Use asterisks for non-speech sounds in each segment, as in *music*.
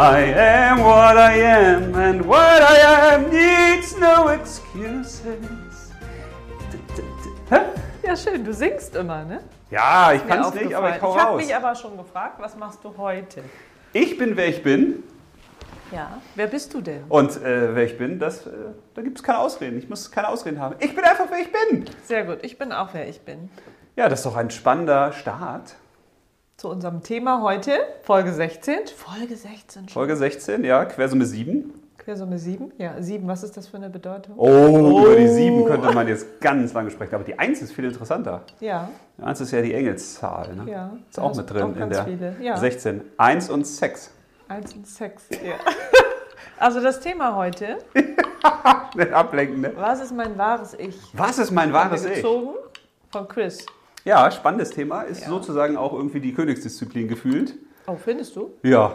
I am what I am, and what I am needs no excuses. Ja, schön, du singst immer, ne? Ja, ich kann es nicht, aber ich hau Ich habe raus. mich aber schon gefragt, was machst du heute? Ich bin, wer ich bin. Ja. Wer bist du denn? Und äh, wer ich bin, das, äh, da gibt es keine Ausreden. Ich muss keine Ausreden haben. Ich bin einfach, wer ich bin. Sehr gut, ich bin auch, wer ich bin. Ja, das ist doch ein spannender Start. Zu unserem Thema heute, Folge 16. Folge 16 schon. Folge 16, ja, Quersumme 7. Quersumme 7? Ja, 7, was ist das für eine Bedeutung? Oh, über die 7 könnte man jetzt ganz lange sprechen. Aber die 1 ist viel interessanter. Ja, Die 1 ist ja die Engelszahl. Ne? ja. Ist auch Da mit drin auch in ganz der viele. Ja, 16. 1 und Sex. Eins und Sex. Ja. *laughs* Also das Thema heute, *laughs* Nicht ablenken, ne? was ist mein wahres Ich? Was ist mein wahres Ich? gezogen von Chris. Ja, spannendes Thema. Ist Ja. sozusagen auch irgendwie die Königsdisziplin gefühlt. Oh, findest du? Ja.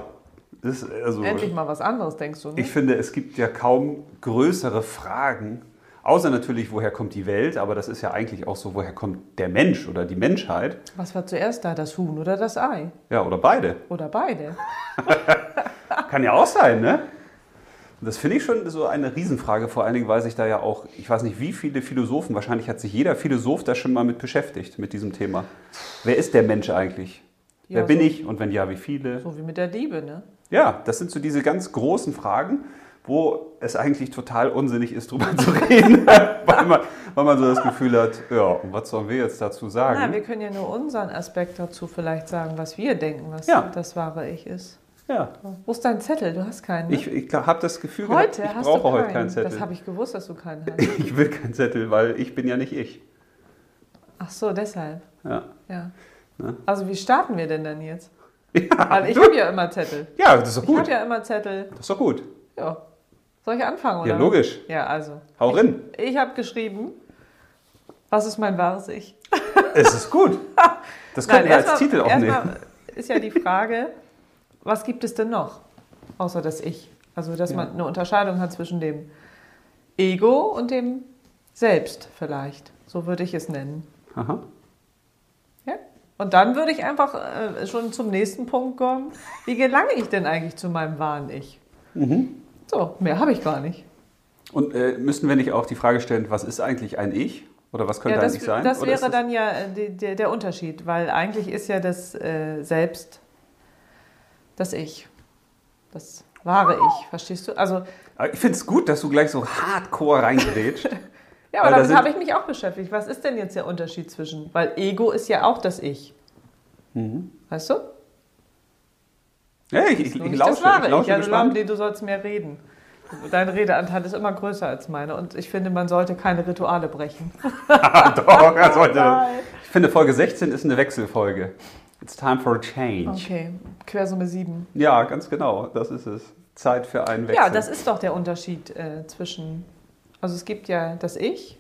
Ist also, Endlich mal was anderes, denkst du? Ne? Ich finde, es gibt ja kaum größere Fragen, außer natürlich, woher kommt die Welt, aber das ist ja eigentlich auch so, woher kommt der Mensch oder die Menschheit? Was war zuerst da, das Huhn oder das Ei? Ja, oder beide. Oder beide? *laughs* Kann ja auch sein, ne? Und das finde ich schon so eine Riesenfrage, vor allen Dingen, weil sich da ja auch, ich weiß nicht, wie viele Philosophen, wahrscheinlich hat sich jeder Philosoph da schon mal mit beschäftigt, mit diesem Thema. Wer ist der Mensch eigentlich? Ja, Wer bin so- ich und wenn ja, wie viele? So wie mit der Liebe, ne? Ja, das sind so diese ganz großen Fragen, wo es eigentlich total unsinnig ist, drüber zu reden, *laughs* weil, man, weil man so das Gefühl hat, ja, und was sollen wir jetzt dazu sagen? Na, wir können ja nur unseren Aspekt dazu vielleicht sagen, was wir denken, was Ja. das wahre Ich ist. Ja, Wo ist dein Zettel? Du hast keinen. Ne? ich, ich habe das Gefühl, heute gehabt, ich hast brauche du heute keinen. keinen Zettel. Das habe ich gewusst, dass du keinen *laughs* hast. Ich will keinen Zettel, weil ich bin ja nicht ich. Ach so, deshalb. Ja, Ja. Ne? Also wie starten wir denn dann jetzt? *laughs* ja, Weil ich habe ja immer Zettel. ja das ist doch Ich gut. habe ja immer Zettel. Das ist doch gut. Ja. Soll ich anfangen, oder? Ja, logisch. Ja, also. Hau rein. Ich habe geschrieben, was ist mein wahres Ich? Es ist gut. *laughs* Das können wir als Titel auch nehmen. ist ja die Frage, was gibt es denn noch, außer das Ich? Also, dass Ja. man eine Unterscheidung hat zwischen dem Ego und dem Selbst vielleicht. So würde ich es nennen. Aha. Ja? Und dann würde ich einfach äh, schon zum nächsten Punkt kommen. Wie gelange ich denn eigentlich zu meinem wahren Ich? Mhm. So, mehr habe ich gar nicht. Und äh, müssten wir nicht auch die Frage stellen, was ist eigentlich ein Ich? Oder was könnte Ja, das, eigentlich sein? das wäre dann ja äh, die, der, der Unterschied, weil eigentlich ist ja das äh, Selbst das Ich. Das wahre Ich, verstehst du? Also, Ich finde es gut, dass du gleich so hardcore reingrätscht. *laughs* ja, aber da damit habe ich mich auch beschäftigt. Was ist denn jetzt der Unterschied zwischen? Weil Ego ist ja auch das Ich. Mhm. Weißt du? Ja, ich, ich, ich nicht lausche, das wahre ich lausche Ich. Gespannt. nee, du sollst mehr reden. Dein Redeanteil ist immer größer als meine und ich finde, man sollte keine Rituale brechen. *laughs* Doch, er *laughs* sollte. Ich finde, Folge 16 ist eine Wechselfolge. It's time for a change. Okay, Quersumme 7. Ja, ganz genau. Das ist es. Zeit für einen Wechsel. Ja, das ist doch der Unterschied äh, zwischen. Also es gibt ja das Ich.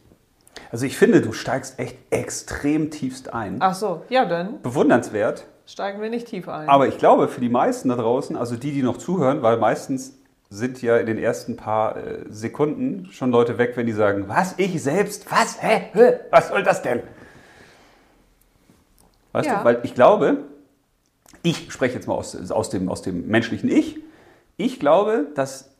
also ich finde, du steigst echt extrem tiefst ein. Ach so, ja, dann Bewundernswert. steigen wir nicht tief ein. Aber ich glaube, für die meisten da draußen, also die, die noch zuhören, weil meistens sind ja in den ersten paar äh, Sekunden schon Leute weg, wenn die sagen, was, ich selbst, was, hä, hä, was soll das denn? Weißt Ja. du, weil ich glaube, ich spreche jetzt mal aus, aus, dem, aus dem menschlichen Ich, ich glaube, dass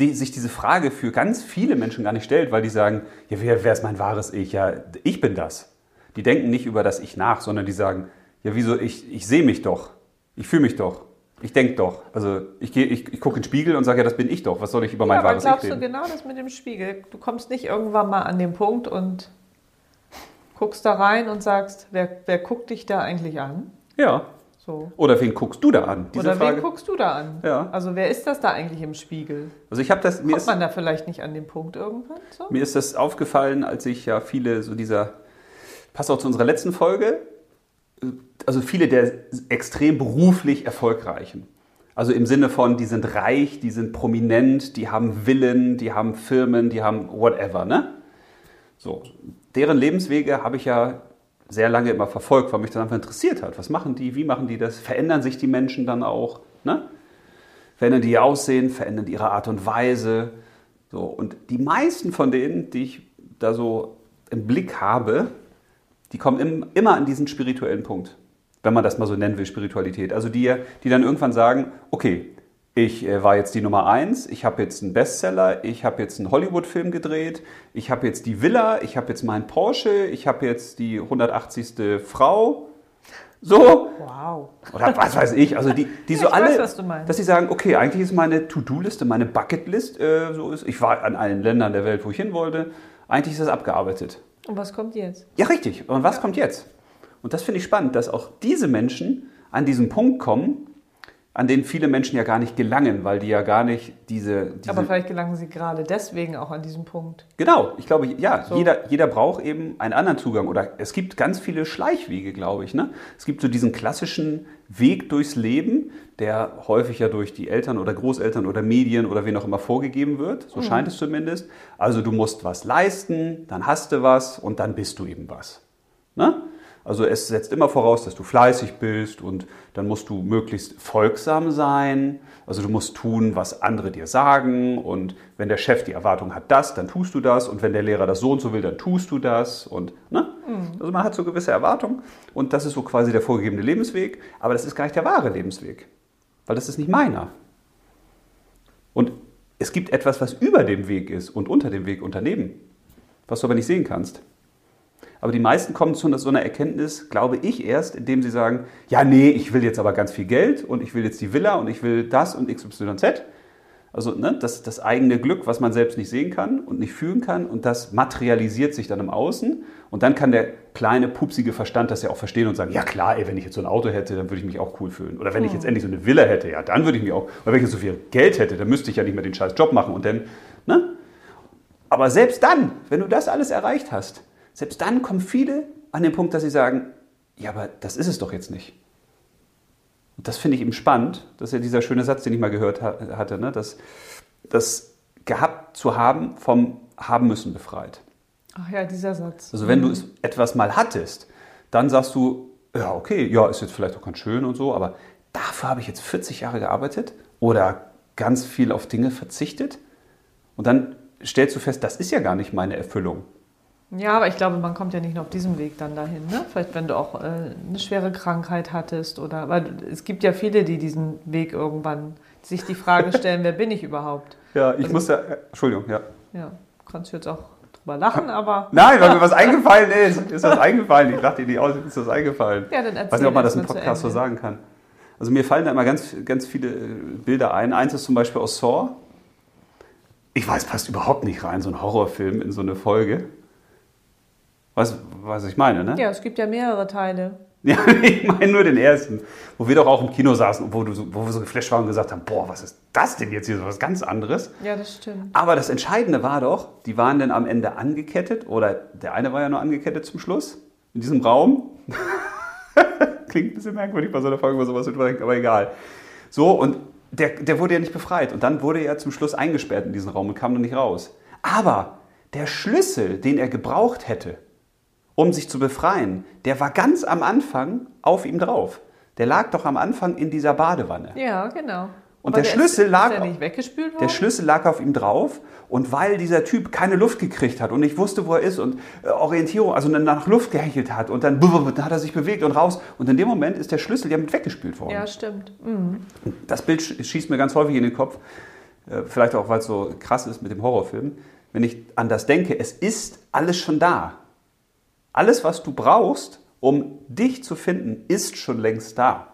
die, sich diese Frage für ganz viele Menschen gar nicht stellt, weil die sagen, ja, wer, wer ist mein wahres Ich? Ja, ich bin das. Die denken nicht über das Ich nach, sondern die sagen, ja, wieso, ich, ich sehe mich doch, ich fühle mich doch, ich denke doch. Also ich, gehe- ich, ich gucke in den Spiegel und sage, ja, das bin ich doch. Was soll ich über mein wahres Ich glaubst du reden? genau das mit dem Spiegel? Du kommst nicht irgendwann mal an den Punkt und guckst da rein und sagst, wer, wer guckt dich da eigentlich an? Ja. So. Oder wen guckst du da an? Diese Oder Frage. wen guckst du da an? Ja. Also wer ist das da eigentlich im Spiegel? Also ich habe das, mir Kommt ist, man da vielleicht nicht an den Punkt irgendwann? So? Mir ist das aufgefallen, als ich ja viele so dieser, passt auch zu unserer letzten Folge, also viele der extrem beruflich Erfolgreichen. Also im Sinne von, die sind reich, die sind prominent, die haben Villen, die haben Firmen, die haben whatever, ne? So. Deren Lebenswege habe ich ja sehr lange immer verfolgt, weil mich das einfach interessiert hat. Was machen die? Wie machen die das? Verändern sich die Menschen dann auch? Ne? Verändern die ihr Aussehen? Verändern die ihre Art und Weise? So. Und die meisten von denen, die ich da so im Blick habe, die kommen im, immer an diesen spirituellen Punkt. Wenn man das mal so nennen will, Spiritualität. Also die, die dann irgendwann sagen, okay, ich äh, war jetzt die Nummer eins, ich habe jetzt einen Bestseller, ich habe jetzt einen Hollywood-Film gedreht, ich habe jetzt die Villa, ich habe jetzt meinen Porsche, ich habe jetzt die 180. Frau. So. Wow. Oder was weiß ich. Also die, die Ja, so alle, weiß, dass sie sagen, okay, eigentlich ist meine To-Do-Liste, meine Bucket-List, äh, so ist, ich war an allen Ländern der Welt, wo ich hin wollte, eigentlich ist das abgearbeitet. Und was kommt jetzt? Ja, richtig. Und was kommt jetzt? Und das finde ich spannend, dass auch diese Menschen an diesen Punkt kommen, an den viele Menschen ja gar nicht gelangen, weil die ja gar nicht diese. diese Aber vielleicht gelangen sie gerade deswegen auch an diesen Punkt. genau, ich glaube, ja, So. jeder, jeder braucht eben einen anderen Zugang. Oder es gibt ganz viele Schleichwege, glaube ich. Ne? Es gibt so diesen klassischen Weg durchs Leben, der häufig ja durch die Eltern oder Großeltern oder Medien oder wen auch immer vorgegeben wird. So scheint es zumindest. Also du musst was leisten, dann hast du was und dann bist du eben was. Ne? Also es setzt immer voraus, dass du fleißig bist und dann musst du möglichst folgsam sein. Also du musst tun, was andere dir sagen und wenn der Chef die Erwartung hat, das, dann tust du das und wenn der Lehrer das so und so will, dann tust du das und ne? Also man hat so gewisse Erwartungen und das ist so quasi der vorgegebene Lebensweg, aber das ist gar nicht der wahre Lebensweg, weil das ist nicht meiner. Und es gibt etwas, was über dem Weg ist und unter dem Weg Unternehmen, was du aber nicht sehen kannst. Aber die meisten kommen zu so einer Erkenntnis, glaube ich, erst, indem sie sagen, ja, nee, ich will jetzt aber ganz viel Geld und ich will jetzt die Villa und ich will das und XYZ. Also ne, das, das eigene Glück, was man selbst nicht sehen kann und nicht fühlen kann und das materialisiert sich dann im Außen und dann kann der kleine, pupsige Verstand das ja auch verstehen und sagen, ja klar, ey, wenn ich jetzt so ein Auto hätte, dann würde ich mich auch cool fühlen. Oder wenn ich jetzt endlich so eine Villa hätte, ja, dann würde ich mich auch, oder wenn ich jetzt so viel Geld hätte, dann müsste ich ja nicht mehr den scheiß Job machen und dann, ne? Aber selbst dann, wenn du das alles erreicht hast, selbst dann kommen viele an den Punkt, dass sie sagen, ja, aber das ist es doch jetzt nicht. Und das finde ich eben spannend. Das ist ja dieser schöne Satz, den ich mal gehört ha hatte, ne? dass das gehabt zu haben vom haben müssen befreit. Ach ja, dieser Satz. Also wenn du es etwas mal hattest, dann sagst du, ja, okay, ja, ist jetzt vielleicht auch ganz schön und so, aber dafür habe ich jetzt 40 Jahre gearbeitet oder ganz viel auf Dinge verzichtet und dann stellst du fest, das ist ja gar nicht meine Erfüllung. Ja, aber ich glaube, man kommt ja nicht nur auf diesem Weg dann dahin. Ne? Vielleicht, wenn du auch äh, eine schwere Krankheit hattest oder, weil es gibt ja viele, die diesen Weg irgendwann sich die Frage *laughs* stellen, wer bin ich überhaupt? Ja, ich Also- muss ja, äh, Entschuldigung, ja. Ja, kannst du jetzt auch drüber lachen, aber Nein, weil mir was *laughs* eingefallen ist. Ist was eingefallen? Ich lachte dir nicht aus, ist das eingefallen. ja, dann erzähl Ich weiß nicht, ob man das im Podcast so sagen kann. Also mir fallen da immer ganz, ganz viele äh, Bilder ein. Eins ist zum Beispiel aus Saw. Ich weiß, passt überhaupt nicht rein, so ein Horrorfilm in so eine Folge. Weißt du, was ich meine, ne? Ja, es gibt ja mehrere Teile. *laughs* Ja, ich meine nur den ersten, wo wir doch auch im Kino saßen und wo, du so, wo wir so geflasht waren und gesagt haben, boah, was ist das denn jetzt hier, so was ganz anderes. Ja, das stimmt. Aber das Entscheidende war doch, die waren dann am Ende angekettet, oder der eine war ja nur angekettet zum Schluss, in diesem Raum. *laughs* Klingt ein bisschen merkwürdig bei so einer Folge, wo sowas überdenkt, aber egal. So, und der, der wurde ja nicht befreit. Und dann wurde er zum Schluss eingesperrt in diesen Raum und kam noch nicht raus. Aber der Schlüssel, den er gebraucht hätte, um sich zu befreien, der war ganz am Anfang auf ihm drauf. Der lag doch am Anfang in dieser Badewanne. Ja, genau. Und der ist- Schlüssel lag Ist der nicht weggespült worden? Der Schlüssel lag auf ihm drauf und weil dieser Typ keine Luft gekriegt hat und nicht wusste, wo er ist und äh, Orientierung, also nach Luft gehechelt hat und dann, dann hat er sich bewegt und raus und in dem Moment ist der Schlüssel ja mit weggespült worden. ja, stimmt. Mhm. Das Bild sch- schießt mir ganz häufig in den Kopf, äh, vielleicht auch, weil es so krass ist mit dem Horrorfilm, wenn ich an das denke, es ist alles schon da. Alles, was du brauchst, um dich zu finden, ist schon längst da.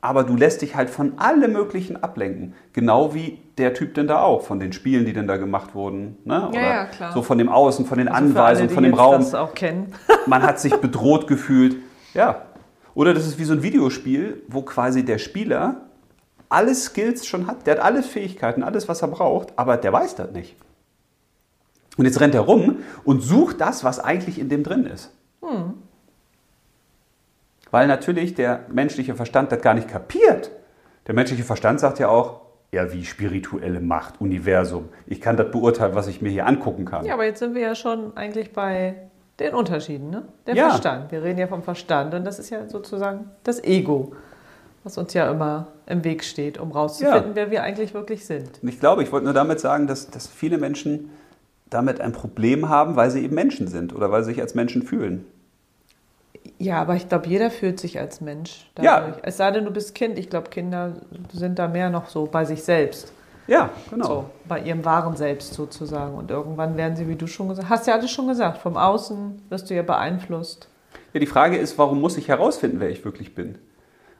Aber du lässt dich halt von allem Möglichen ablenken. Genau wie der Typ denn da auch, von den Spielen, die denn da gemacht wurden. Ne? Ja, ja, klar. So von dem Außen, von den Also alle, Anweisungen, von dem Raum. das auch kennen. *laughs* Man hat sich bedroht gefühlt. Ja. Oder das ist wie so ein Videospiel, wo quasi der Spieler alle Skills schon hat. Der hat alle Fähigkeiten, alles, was er braucht, aber der weiß das nicht. Und jetzt rennt er rum und sucht das, was eigentlich in dem drin ist. Weil natürlich der menschliche Verstand das gar nicht kapiert. Der menschliche Verstand sagt ja auch, ja, wie spirituelle Macht, Universum. Ich kann das beurteilen, was ich mir hier angucken kann. Ja, aber jetzt sind wir ja schon eigentlich bei den Unterschieden, ne? Der Ja. Verstand. Wir reden ja vom Verstand und das ist ja sozusagen das Ego, was uns ja immer im Weg steht, um rauszufinden, Ja. wer wir eigentlich wirklich sind. Und ich glaube, ich wollte nur damit sagen, dass, dass viele Menschen damit ein Problem haben, weil sie eben Menschen sind oder weil sie sich als Menschen fühlen. Ja, aber ich glaube, jeder fühlt sich als Mensch Ja. dadurch. Es sei denn, du bist Kind. Ich glaube, Kinder sind da mehr noch so bei sich selbst. Ja, genau. So, bei ihrem wahren Selbst sozusagen. Und irgendwann werden sie, wie du schon gesagt hast, ja alles schon gesagt, vom Außen wirst du ja beeinflusst. Ja, die Frage ist, warum muss ich herausfinden, wer ich wirklich bin?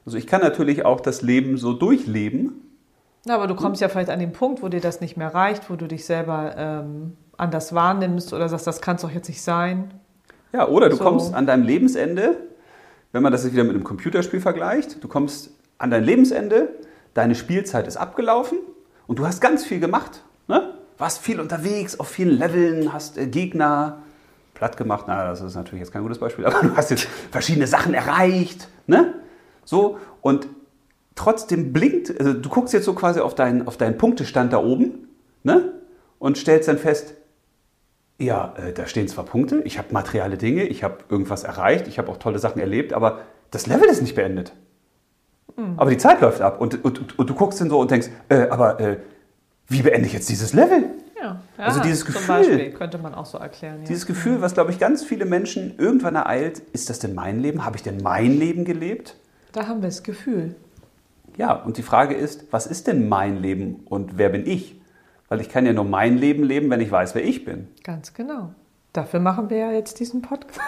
Also ich kann natürlich auch das Leben so durchleben. Na, aber du kommst ja vielleicht an den Punkt, wo dir das nicht mehr reicht, wo du dich selber ähm, anders wahrnimmst oder sagst, das kann es doch jetzt nicht sein. Ja, oder du So. kommst an deinem Lebensende, wenn man das jetzt wieder mit einem Computerspiel vergleicht, du kommst an dein Lebensende, deine Spielzeit ist abgelaufen und du hast ganz viel gemacht. Ne? Warst viel unterwegs, auf vielen Leveln, hast äh, Gegner platt gemacht. Na, das ist natürlich jetzt kein gutes Beispiel, *laughs* aber du hast jetzt verschiedene Sachen erreicht. Ne? So, und trotzdem blinkt, also du guckst jetzt so quasi auf deinen, auf deinen Punktestand da oben ne? und stellst dann fest, ja, äh, da stehen zwar Punkte, ich habe materielle Dinge, ich habe irgendwas erreicht, ich habe auch tolle Sachen erlebt, aber das Level ist nicht beendet. Aber die Zeit läuft ab und, und, und, und du guckst dann so und denkst, äh, aber äh, wie beende ich jetzt dieses Level? Ja, Also dieses Zum Gefühl. Beispiel könnte man auch so erklären. Ja. Dieses Gefühl, was glaube ich ganz viele Menschen irgendwann ereilt, ist das denn mein Leben? Habe ich denn mein Leben gelebt? Da haben wir das Gefühl. Ja, und die Frage ist, was ist denn mein Leben und wer bin ich? Weil ich kann ja nur mein Leben leben, wenn ich weiß, wer ich bin. Ganz genau. Dafür machen wir ja jetzt diesen Podcast.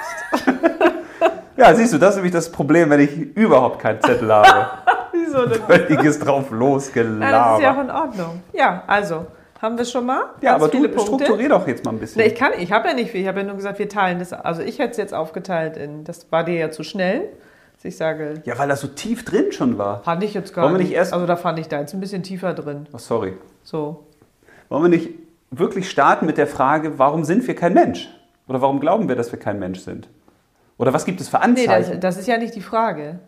*laughs* *laughs* Ja, siehst du, das ist nämlich das Problem, wenn ich überhaupt keinen Zettel *laughs* habe. Wieso denn? Völliges drauf Nein, das ist ja losgelabert. auch in Ordnung. Ja, also, haben wir schon mal? Ja, aber du strukturier doch jetzt mal ein bisschen. Nee, ich kann, ich habe ja nicht viel. Ich habe ja nur gesagt, wir teilen das. Also ich hätte es jetzt aufgeteilt in, das war dir ja zu schnell. Ich sage, ja, weil das so tief drin schon war. fand ich jetzt gar Wollen wir nicht. nicht erst- also da fand ich da jetzt ein bisschen tiefer drin. Oh, sorry. So. Wollen wir nicht wirklich starten mit der Frage, warum sind wir kein Mensch? Oder warum glauben wir, dass wir kein Mensch sind? Oder was gibt es für Nee, Anzeichen? das, das ist ja nicht die Frage.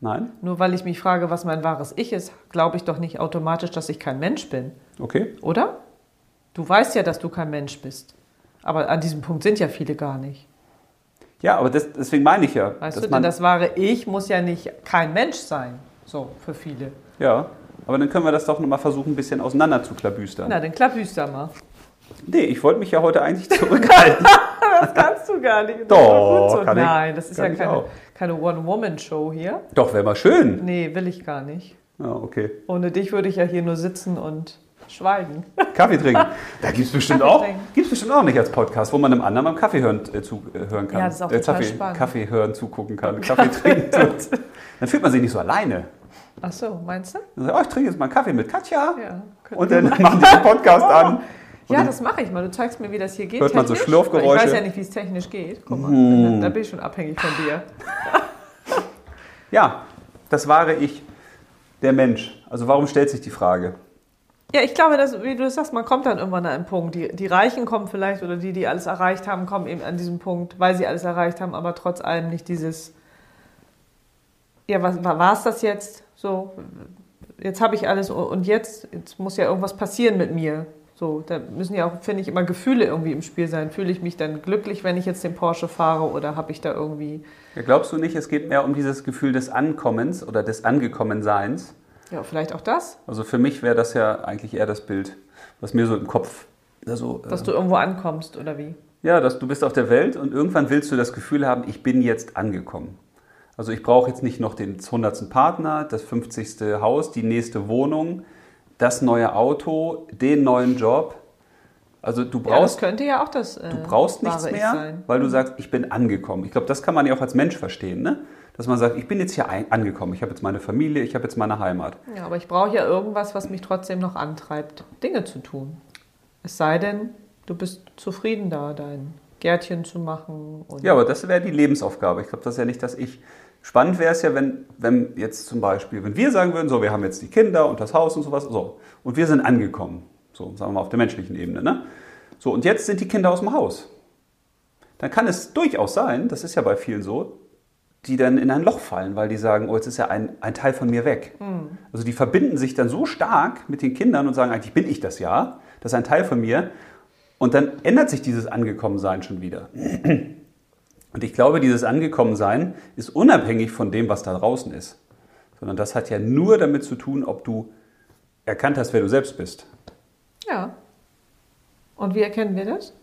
Nein? Nur weil ich mich frage, was mein wahres Ich ist, glaube ich doch nicht automatisch, dass ich kein Mensch bin. Okay. Oder? Du weißt ja, dass du kein Mensch bist. Aber an diesem Punkt sind ja viele gar nicht. Ja, aber das, deswegen meine ich ja. Weißt dass du, denn das wahre Ich muss ja nicht kein Mensch sein. So, für viele. ja, aber dann können wir das doch nochmal versuchen, ein bisschen auseinander zu klabüstern. Na, dann klabüster mal. Nee, ich wollte mich ja heute eigentlich *laughs* zurückhalten. Das kannst du gar nicht. Das Doch, so. kann ich. Nein, das ist ja keine, keine One-Woman-Show hier. doch, wäre mal schön. Nee, will ich gar nicht. Ja, okay. Ohne dich würde ich ja hier nur sitzen und schweigen. *laughs* Kaffee trinken. Da gibt es bestimmt auch. Gibt's bestimmt auch nicht als Podcast, wo man einem anderen beim Kaffee hören, äh, zu, äh, hören kann. Ja, das ist auch äh, Kaffee, spannend. Kaffee hören zugucken kann. *laughs* Kaffee trinken. Dann fühlt man sich nicht so alleine. Ach so, meinst du? Dann sagt, oh, ich trinke jetzt mal einen Kaffee mit Katja. Ja. Und dann machen die den Podcast an. *laughs* Und Ja, das mache ich mal. Du zeigst mir, wie das hier geht. Hört man so. Schlürfgeräusche? Ich weiß ja nicht, wie es technisch geht. Guck mal, Mm. da bin ich schon abhängig von dir. *laughs* Ja, das wahre Ich, der Mensch. Also warum stellt sich die Frage? Ja, ich glaube, dass, wie du das sagst, man kommt dann irgendwann an einen Punkt. Die, die Reichen kommen vielleicht oder die, die alles erreicht haben, kommen eben an diesen Punkt, weil sie alles erreicht haben, aber trotz allem nicht dieses, ja, was war es das jetzt? So, jetzt habe ich alles und jetzt, jetzt muss ja irgendwas passieren mit mir. So, da müssen ja auch, finde ich, immer Gefühle irgendwie im Spiel sein. Fühle ich mich dann glücklich, wenn ich jetzt den Porsche fahre oder habe ich da irgendwie, Ja, glaubst du nicht, es geht mehr um dieses Gefühl des Ankommens oder des Angekommenseins? ja, vielleicht auch das, Also für mich wäre das ja eigentlich eher das Bild, was mir so im Kopf also, dass du irgendwo ankommst oder wie? Ja, dass du bist auf der Welt und irgendwann willst du das Gefühl haben, ich bin jetzt angekommen. Also ich brauche jetzt nicht noch den 100. Partner, das 50. Haus, die nächste Wohnung, das neue Auto, den neuen Job. Also du Ja, das brauchst, könnte ja auch das. Äh, du brauchst nichts mehr, sein. weil du sagst, ich bin angekommen. Ich glaube, das kann man ja auch als Mensch verstehen, ne? dass man sagt, ich bin jetzt hier ein- angekommen, ich habe jetzt meine Familie, ich habe jetzt meine Heimat. Ja, aber ich brauche ja irgendwas, was mich trotzdem noch antreibt, Dinge zu tun. Es sei denn, du bist zufrieden da, dein Gärtchen zu machen. Ja, aber das wäre die Lebensaufgabe. Ich glaube, das ist ja nicht das Ich. Spannend wäre es ja, wenn, wenn jetzt zum Beispiel, wenn wir sagen würden, so, wir haben jetzt die Kinder und das Haus und sowas, so, und wir sind angekommen, so, sagen wir mal auf der menschlichen Ebene, ne? So, und jetzt sind die Kinder aus dem Haus. Dann kann es durchaus sein, das ist ja bei vielen so, die dann in ein Loch fallen, weil die sagen, oh, jetzt ist ja ein, ein Teil von mir weg. Also die verbinden sich dann so stark mit den Kindern und sagen, eigentlich bin ich das ja, das ist ein Teil von mir. Und dann ändert sich dieses Angekommensein schon wieder. Und ich glaube, dieses Angekommensein ist unabhängig von dem, was da draußen ist. Sondern das hat ja nur damit zu tun, ob du erkannt hast, wer du selbst bist. ja. Und wie erkennen wir das?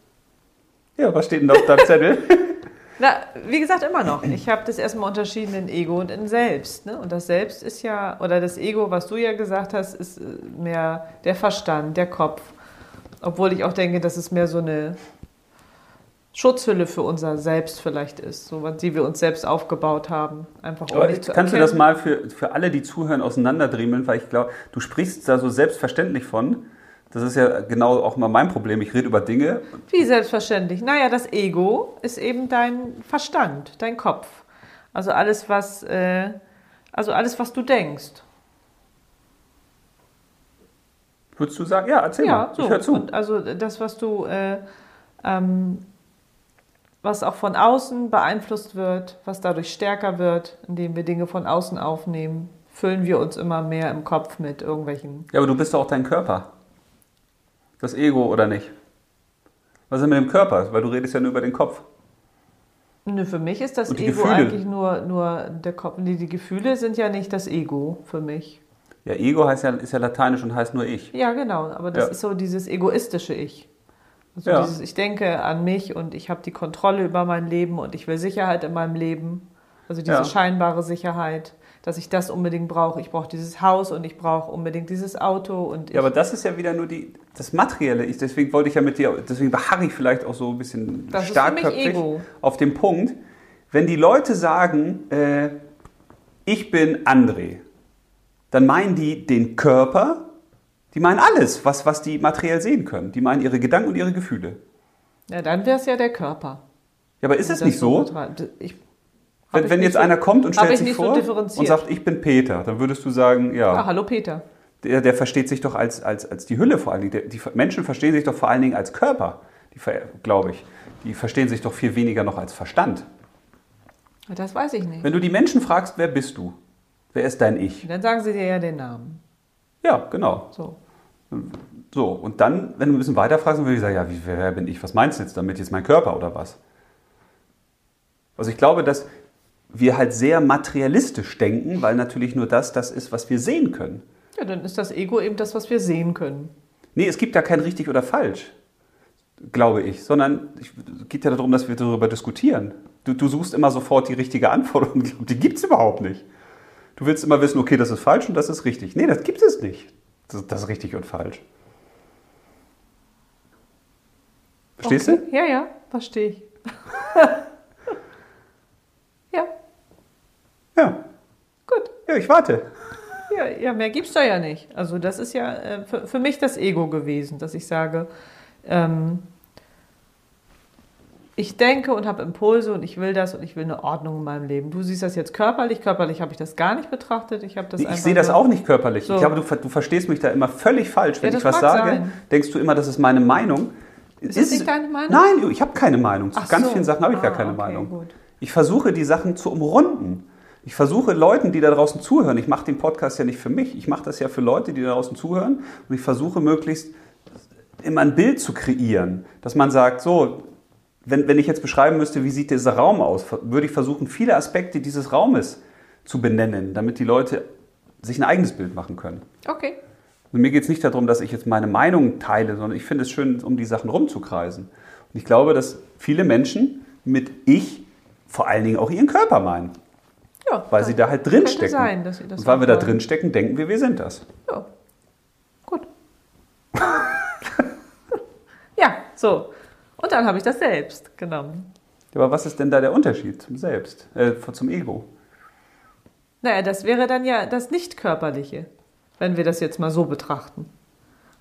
Ja, was steht denn da auf deinem Zettel? *laughs* *laughs* Na, wie gesagt, immer noch. Ich habe das erstmal unterschieden in Ego und in Selbst. Ne? Und das Selbst ist ja, oder das Ego, was du ja gesagt hast, ist äh, mehr der Verstand, der Kopf. Obwohl ich auch denke, dass es mehr so eine Schutzhülle für unser Selbst vielleicht ist, so die wir uns selbst aufgebaut haben. Einfach um kannst du erkennen. das mal für, für alle, die zuhören, auseinanderdriemeln? Weil ich glaube, du sprichst da so selbstverständlich von. Das ist ja genau auch mal mein Problem. Ich rede über Dinge. Wie selbstverständlich. Naja, das Ego ist eben dein Verstand, dein Kopf. Also alles, was, äh, also alles, was du denkst. Würdest du sagen, ja, erzähl Ja, mal. so. Ich höre zu. Und also das, was du, äh, ähm, was auch von außen beeinflusst wird, was dadurch stärker wird, indem wir Dinge von außen aufnehmen, füllen wir uns immer mehr im Kopf mit irgendwelchen. Ja, aber du bist doch auch dein Körper. Das Ego oder nicht? Was ist mit dem Körper? Weil du redest ja nur über den Kopf. Nö, für mich ist das Ego Gefühle? eigentlich nur, nur der Kopf. Die, die Gefühle sind ja nicht das Ego für mich. Ja, Ego heißt ja, ist ja lateinisch und heißt nur ich. Ja, genau. Aber das Ja. ist so dieses egoistische Ich. Also Ja. dieses, ich denke an mich und ich habe die Kontrolle über mein Leben und ich will Sicherheit in meinem Leben. Also diese Ja. scheinbare Sicherheit, dass ich das unbedingt brauche. Ich brauche dieses Haus und ich brauche unbedingt dieses Auto und Ja, aber das ist ja wieder nur die, das Materielle. Ich, deswegen wollte ich ja mit dir, deswegen beharre ich vielleicht auch so ein bisschen Das starkköpfig auf dem Punkt, wenn die Leute sagen, äh, ich bin André, dann meinen die den Körper, die meinen alles, was, was die materiell sehen können. Die meinen ihre Gedanken und ihre Gefühle. ja, dann wäre es ja der Körper. Ja, aber ist es nicht so? Ich, Wenn, wenn jetzt so- einer kommt und stellt ich sich so vor differenziert. und sagt, ich bin Peter, dann würdest du sagen, ja, Ah, hallo Peter. der, der versteht sich doch als, als, als die Hülle vor allen Dingen. Der, die Menschen verstehen sich doch vor allen Dingen als Körper, die glaube ich. Die verstehen sich doch viel weniger noch als Verstand. Das weiß ich nicht. Wenn du die Menschen fragst, wer bist du? Wer ist dein Ich? Dann sagen sie dir ja den Namen. Ja, genau. So. So, und dann, wenn du ein bisschen weiter fragst, dann würde ich sagen, ja, wie, wer bin ich? Was meinst du jetzt damit? Jetzt mein Körper oder was? Also ich glaube, dass wir halt sehr materialistisch denken, weil natürlich nur das das ist, was wir sehen können. Ja, dann ist das Ego eben das, was wir sehen können. Nee, es gibt da kein richtig oder falsch, glaube ich, sondern es geht ja darum, dass wir darüber diskutieren. Du, du suchst immer sofort die richtige Antwort *laughs* und die gibt es überhaupt nicht. Du willst immer wissen, okay, das ist falsch und das ist richtig. Nee, das gibt es nicht. Das, das ist richtig und falsch. Verstehst okay. Ja, ja, verstehe ich. *laughs* ja, du? Ja. gut. Ja, ich warte. Ja, ja, mehr gibt's da ja nicht. Also das ist ja äh, für, für mich das Ego gewesen, dass ich sage, ähm, ich denke und habe Impulse und ich will das und ich will eine Ordnung in meinem Leben. Du siehst das jetzt körperlich. Körperlich habe ich das gar nicht betrachtet. Ich habe das Nee, ich sehe das auch nicht körperlich. So. Ich glaube, du, du verstehst mich da immer völlig falsch. Wenn Ja, ich was sage, sein. denkst du immer, das ist meine Meinung. Ist das nicht deine Meinung? Nein, ich habe keine Meinung. Zu Ach ganz so. vielen Sachen habe ich gar Ah, keine okay, Meinung. gut. Ich versuche, die Sachen zu umrunden. Ich versuche Leuten, die da draußen zuhören, ich mache den Podcast ja nicht für mich, ich mache das ja für Leute, die da draußen zuhören und ich versuche möglichst immer ein Bild zu kreieren, dass man sagt, so, wenn, wenn ich jetzt beschreiben müsste, wie sieht dieser Raum aus, würde ich versuchen, viele Aspekte dieses Raumes zu benennen, damit die Leute sich ein eigenes Bild machen können. Okay. Und mir geht es nicht darum, dass ich jetzt meine Meinung teile, sondern ich finde es schön, um die Sachen rumzukreisen. Und ich glaube, dass viele Menschen mit ich vor allen Dingen auch ihren Körper meinen, Ja, weil sie da halt drin Könnte stecken. sein, dass sie das Und weil wir da wollen. drin stecken, denken wir, wir sind das. Ja. Gut. *laughs* ja, so. Und dann habe ich das selbst genommen. Aber was ist denn da der Unterschied zum Selbst, äh, zum Ego? Naja, das wäre dann ja das Nicht-Körperliche, wenn wir das jetzt mal so betrachten.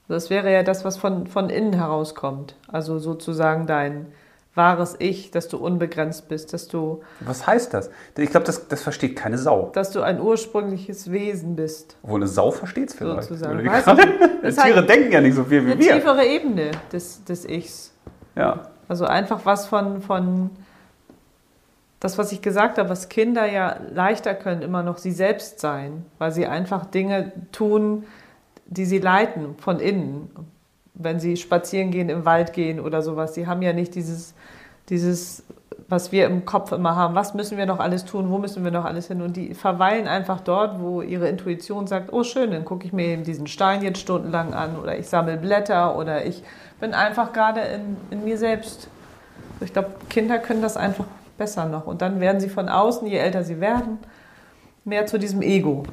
Das wäre ja das, was von, von innen herauskommt. Also sozusagen dein wahres Ich, dass du unbegrenzt bist, dass du, Was heißt das? Ich glaube, das, das versteht keine Sau. dass du ein ursprüngliches Wesen bist. Obwohl eine Sau versteht es vielleicht. Sozusagen. Würde ich Weiß gerade- ich nicht. Das ist Tiere denken ja nicht so viel wie Eine wir. tiefere Ebene des, des Ichs. Ja. Also einfach was von, von das, was ich gesagt habe, was Kinder ja leichter können, immer noch sie selbst sein, weil sie einfach Dinge tun, die sie leiten von innen. Wenn sie spazieren gehen, im Wald gehen oder sowas, sie haben ja nicht dieses, dieses, was wir im Kopf immer haben, was müssen wir noch alles tun, wo müssen wir noch alles hin und die verweilen einfach dort, wo ihre Intuition sagt, oh schön, dann gucke ich mir eben diesen Stein jetzt stundenlang an oder ich sammle Blätter oder ich bin einfach gerade in, in mir selbst. Ich glaube, Kinder können das einfach besser noch. Und dann werden sie von außen, je älter sie werden, mehr zu diesem Ego.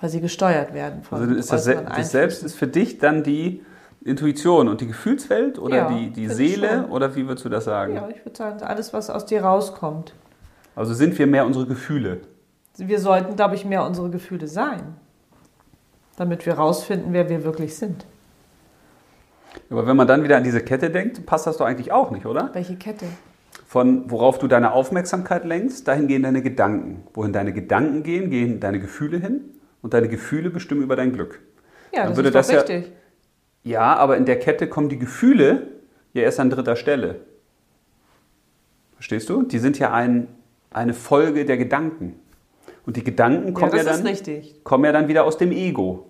Weil sie gesteuert werden von Also ist das, Se das Selbst ist für dich dann die Intuition und die Gefühlswelt oder ja, die, die Seele oder wie würdest du das sagen? Ja, ich würde sagen, alles, was aus dir rauskommt. Also sind wir mehr unsere Gefühle? Wir sollten, glaube ich, mehr unsere Gefühle sein, damit wir rausfinden, wer wir wirklich sind. Aber wenn man dann wieder an diese Kette denkt, passt das doch eigentlich auch nicht, oder? Welche Kette? Von worauf du deine Aufmerksamkeit lenkst, dahin gehen deine Gedanken. Wohin deine Gedanken gehen, gehen deine Gefühle hin und deine Gefühle bestimmen über dein Glück. Ja, das ist doch das richtig. Ja, ja, aber in der Kette kommen die Gefühle ja erst an dritter Stelle. Verstehst du? Die sind ja ein, eine Folge der Gedanken. Und die Gedanken kommen ja, ja dann, kommen ja dann wieder aus dem Ego.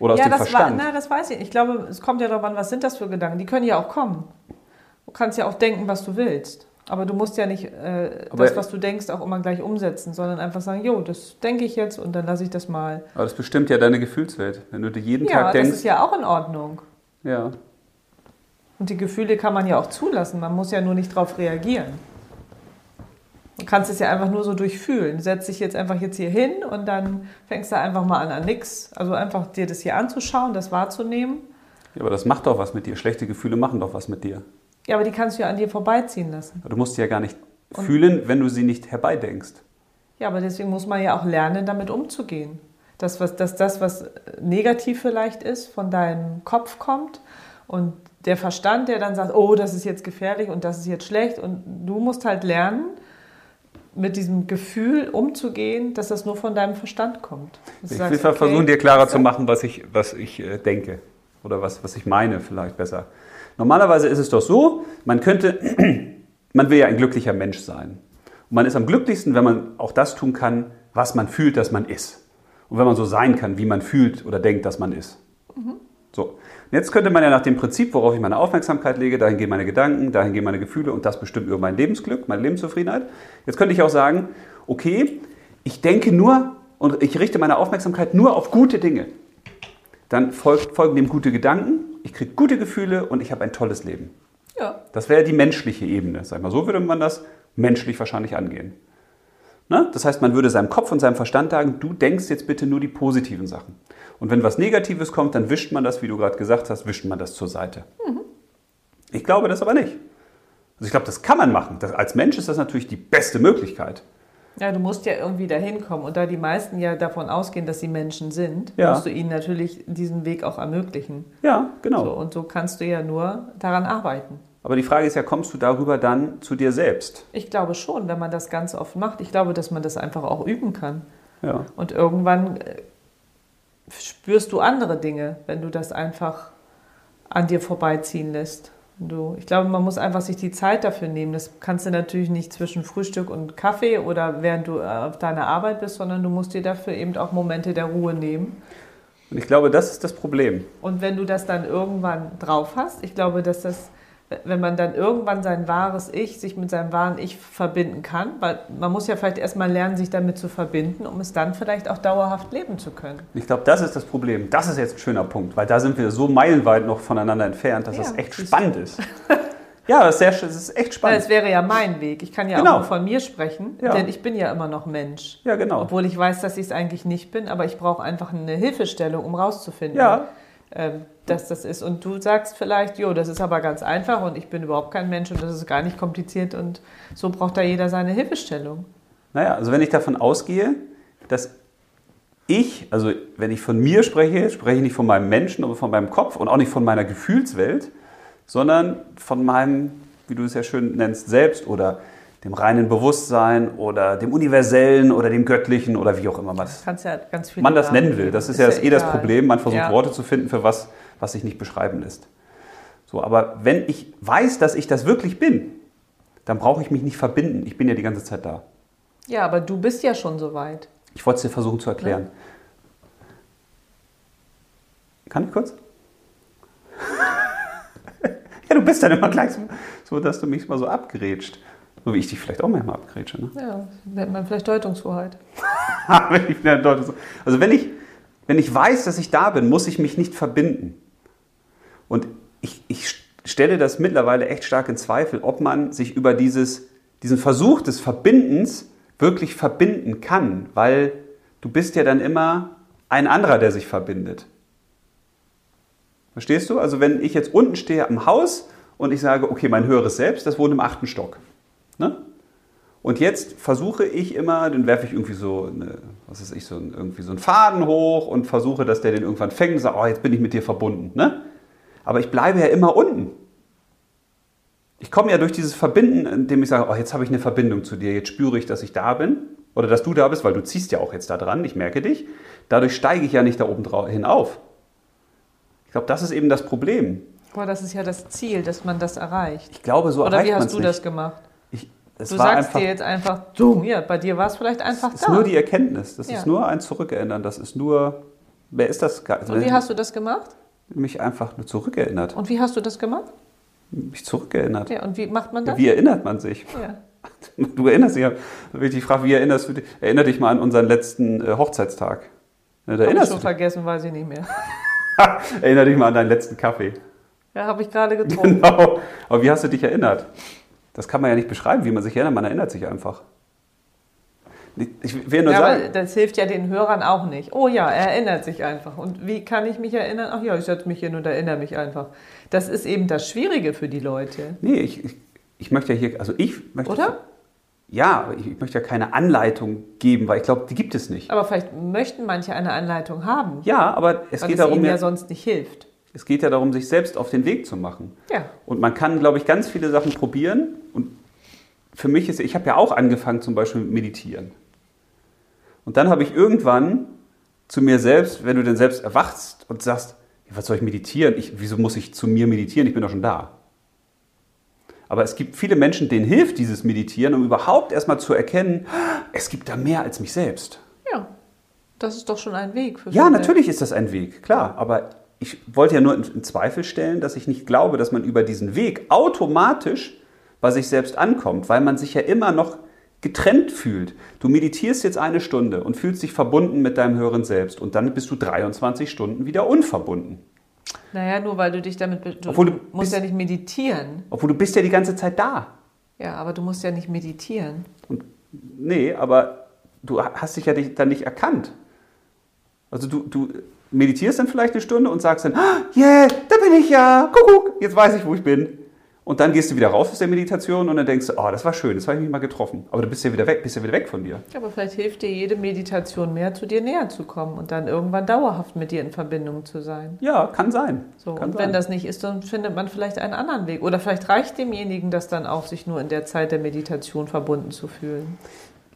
Oder aus ja, dem das Verstand. War, na, das weiß ich. Ich glaube, es kommt ja darauf an, was sind das für Gedanken. Die können ja auch kommen. Du kannst ja auch denken, was du willst. Aber du musst ja nicht äh, das, was du denkst, auch immer gleich umsetzen, sondern einfach sagen, jo, das denke ich jetzt und dann lasse ich das mal. Aber das bestimmt ja deine Gefühlswelt. Wenn du dir jeden ja, Tag denkst. Ja, das ist ja auch in Ordnung. Ja. Und die Gefühle kann man ja auch zulassen. Man muss ja nur nicht darauf reagieren. Du kannst es ja einfach nur so durchfühlen. Setz dich jetzt einfach jetzt hier hin und dann fängst du einfach mal an an nix. Also einfach dir das hier anzuschauen, das wahrzunehmen. Ja, aber das macht doch was mit dir. Schlechte Gefühle machen doch was mit dir. Ja, aber die kannst du ja an dir vorbeiziehen lassen. Du musst sie ja gar nicht Und fühlen, wenn du sie nicht herbeidenkst. Ja, aber deswegen muss man ja auch lernen, damit umzugehen. Das, was, dass das, was negativ vielleicht ist, von deinem Kopf kommt und der Verstand, der dann sagt, oh, das ist jetzt gefährlich und das ist jetzt schlecht und du musst halt lernen, mit diesem Gefühl umzugehen, dass das nur von deinem Verstand kommt. Ich will sagst, okay, versuchen, dir klarer zu machen, was ich, was ich äh, denke oder was, was ich meine vielleicht besser. Normalerweise ist es doch so, man könnte, *clears throat* man will ja ein glücklicher Mensch sein. Und man ist am glücklichsten, wenn man auch das tun kann, was man fühlt, dass man ist. Und wenn man so sein kann, wie man fühlt oder denkt, dass man ist. Mhm. So. Und jetzt könnte man ja nach dem Prinzip, worauf ich meine Aufmerksamkeit lege, dahin gehen meine Gedanken, dahin gehen meine Gefühle und das bestimmt über mein Lebensglück, meine Lebenszufriedenheit. Jetzt könnte ich auch sagen, okay, ich denke nur und ich richte meine Aufmerksamkeit nur auf gute Dinge. Dann folgen dem gute Gedanken ich kriege gute Gefühle und ich habe ein tolles Leben. Ja. Das wäre die menschliche Ebene. Sag mal, so würde man das menschlich wahrscheinlich angehen. Ne? Das heißt, man würde seinem Kopf und seinem Verstand sagen, du denkst jetzt bitte nur die positiven Sachen. Und wenn was Negatives kommt, dann wischt man das, wie du gerade gesagt hast, wischt man das zur Seite. Mhm. Ich glaube das aber nicht. Also ich glaube, das kann man machen. Das, als Mensch ist das natürlich die beste Möglichkeit. Ja, du musst ja irgendwie dahin kommen. Und da die meisten ja davon ausgehen, dass sie Menschen sind, ja. musst du ihnen natürlich diesen Weg auch ermöglichen. Ja, genau. So, und so kannst du ja nur daran arbeiten. Aber die Frage ist ja, kommst du darüber dann zu dir selbst? Ich glaube schon, wenn man das ganz oft macht. Ich glaube, dass man das einfach auch üben kann. Ja. Und irgendwann äh, spürst du andere Dinge, wenn du das einfach an dir vorbeiziehen lässt. Du, ich glaube, man muss einfach sich die Zeit dafür nehmen. Das kannst du natürlich nicht zwischen Frühstück und Kaffee oder während du äh, auf deiner Arbeit bist, sondern du musst dir dafür eben auch Momente der Ruhe nehmen. Und ich glaube, das ist das Problem. Und wenn du das dann irgendwann drauf hast, ich glaube, dass das wenn man dann irgendwann sein wahres Ich, sich mit seinem wahren Ich verbinden kann, weil man muss ja vielleicht erstmal lernen, sich damit zu verbinden, um es dann vielleicht auch dauerhaft leben zu können. Ich glaube, das ist das Problem. Das ist jetzt ein schöner Punkt, weil da sind wir so meilenweit noch voneinander entfernt, dass ja, das echt spannend ist. Ja, das ist, sehr, das ist echt spannend. Das wäre ja mein Weg. Ich kann ja genau. auch nur von mir sprechen, ja. denn ich bin ja immer noch Mensch. Ja, genau. Obwohl ich weiß, dass ich es eigentlich nicht bin, aber ich brauche einfach eine Hilfestellung, um rauszufinden. Ja, dass das ist. Und du sagst vielleicht, jo, das ist aber ganz einfach und ich bin überhaupt kein Mensch und das ist gar nicht kompliziert und so braucht da jeder seine Hilfestellung. Naja, also wenn ich davon ausgehe, dass ich, also wenn ich von mir spreche, spreche ich nicht von meinem Menschen, aber von meinem Kopf und auch nicht von meiner Gefühlswelt, sondern von meinem, wie du es ja schön nennst, Selbst oder dem reinen Bewusstsein oder dem Universellen oder dem Göttlichen oder wie auch immer man das, ja man das nennen will. Das ist, ist ja, ja eh das Problem. Man versucht ja. Worte zu finden für was, was sich nicht beschreiben lässt. So, aber wenn ich weiß, dass ich das wirklich bin, dann brauche ich mich nicht verbinden. Ich bin ja die ganze Zeit da. Ja, aber du bist ja schon so weit. Ich wollte es dir versuchen zu erklären. Kann ich kurz? *laughs* ja, du bist dann immer gleich so, so, dass du mich mal so abgerätscht. So wie ich dich vielleicht auch manchmal abgrätsche. Ne? Ja, nennt man vielleicht Deutungshoheit. *laughs* also wenn ich, wenn ich weiß, dass ich da bin, muss ich mich nicht verbinden. Und ich, ich stelle das mittlerweile echt stark in Zweifel, ob man sich über dieses diesen Versuch des Verbindens wirklich verbinden kann, weil du bist ja dann immer ein anderer, der sich verbindet. Verstehst du? Also wenn ich jetzt unten stehe am Haus und ich sage, okay, mein höheres Selbst, das wohnt im achten Stock. Ne? Und jetzt versuche ich immer, dann werfe ich irgendwie so, eine, was ist ich, so ein, irgendwie so einen Faden hoch und versuche, dass der den irgendwann fängt und sagt, oh, jetzt bin ich mit dir verbunden. Ne? Aber ich bleibe ja immer unten. Ich komme ja durch dieses Verbinden, indem ich sage, oh, jetzt habe ich eine Verbindung zu dir, jetzt spüre ich, dass ich da bin oder dass du da bist, weil du ziehst ja auch jetzt da dran, ich merke dich. Dadurch steige ich ja nicht da oben hin auf. Ich glaube, das ist eben das Problem. Boah, das ist ja das Ziel, dass man das erreicht. Ich glaube, so Oder wie hast du nicht. das gemacht? Ich, du sagst einfach, dir jetzt einfach, du, ja, bei dir war es vielleicht einfach das da. Das ist nur die Erkenntnis, das Ja. ist nur ein Zurückerinnern, das ist nur, wer ist das? Und wie hast du das gemacht? mich einfach nur zurückerinnert, Und wie hast du das gemacht? mich zurückerinnert. Ja, und wie macht man das? Wie erinnert man sich? Ja. *laughs* Du erinnerst dich, ja, wenn ich dich frage, wie erinnerst du dich? Erinner dich mal an unseren letzten äh, Hochzeitstag. Ja, da Hab ich erinnerst schon du vergessen, weiß ich nicht mehr. *laughs* Erinner dich mal an deinen letzten Kaffee. Ja, habe ich gerade *laughs* getrunken. Genau. Aber wie hast du dich erinnert? Das kann man ja nicht beschreiben, wie man sich erinnert. Man erinnert sich einfach. Ich will nur Ja, sagen, aber das hilft ja den Hörern auch nicht. Oh ja, er erinnert sich einfach. Und wie kann ich mich erinnern? Ach ja, ich setze mich hin und erinnere mich einfach. Das ist eben das Schwierige für die Leute. nee, ich, ich, ich möchte ja hier, also ich möchte. Oder? Ja, aber ich, ich möchte ja keine Anleitung geben, weil ich glaube, die gibt es nicht. Aber vielleicht möchten manche eine Anleitung haben, Ja, aber es geht es darum, ihnen ja ja, sonst nicht hilft. Es geht ja darum, sich selbst auf den Weg zu machen. Ja. Und man kann, glaube ich, ganz viele Sachen probieren. Und für mich ist, ich habe ja auch angefangen zum Beispiel mit Meditieren. Und dann habe ich irgendwann zu mir selbst, wenn du denn selbst erwachst und sagst, was soll ich meditieren? Ich, wieso muss ich zu mir meditieren? Ich bin doch schon da. Aber es gibt viele Menschen, denen hilft dieses Meditieren, um überhaupt erstmal zu erkennen, es gibt da mehr als mich selbst. Ja. Das ist doch schon ein Weg. Für Ja, viele. natürlich ist das ein Weg, klar. Aber ich wollte ja nur in, in Zweifel stellen, dass ich nicht glaube, dass man über diesen Weg automatisch bei sich selbst ankommt, weil man sich ja immer noch getrennt fühlt. Du meditierst jetzt eine Stunde und fühlst dich verbunden mit deinem höheren Selbst und dann bist du 23 Stunden wieder unverbunden. Naja, nur weil du dich damit. Du, Obwohl du musst bist- ja nicht meditieren. Obwohl du bist ja die ganze Zeit da. Ja, aber du musst ja nicht meditieren. Und, nee, aber du hast dich ja dann nicht erkannt. Also du, du meditierst dann vielleicht eine Stunde und sagst dann, "Ah, yeah, da bin ich ja, Kuckuck, jetzt weiß ich, wo ich bin. Und dann gehst du wieder raus aus der Meditation und dann denkst du, oh, das war schön, das habe ich mich mal getroffen. Aber du bist ja wieder weg, bist ja wieder weg von dir. Aber vielleicht hilft dir jede Meditation mehr, zu dir näher zu kommen und dann irgendwann dauerhaft mit dir in Verbindung zu sein. Ja, kann sein. So, kann und wenn das nicht ist, dann findet man vielleicht einen anderen Weg. Oder vielleicht reicht demjenigen das dann auch, sich nur in der Zeit der Meditation verbunden zu fühlen.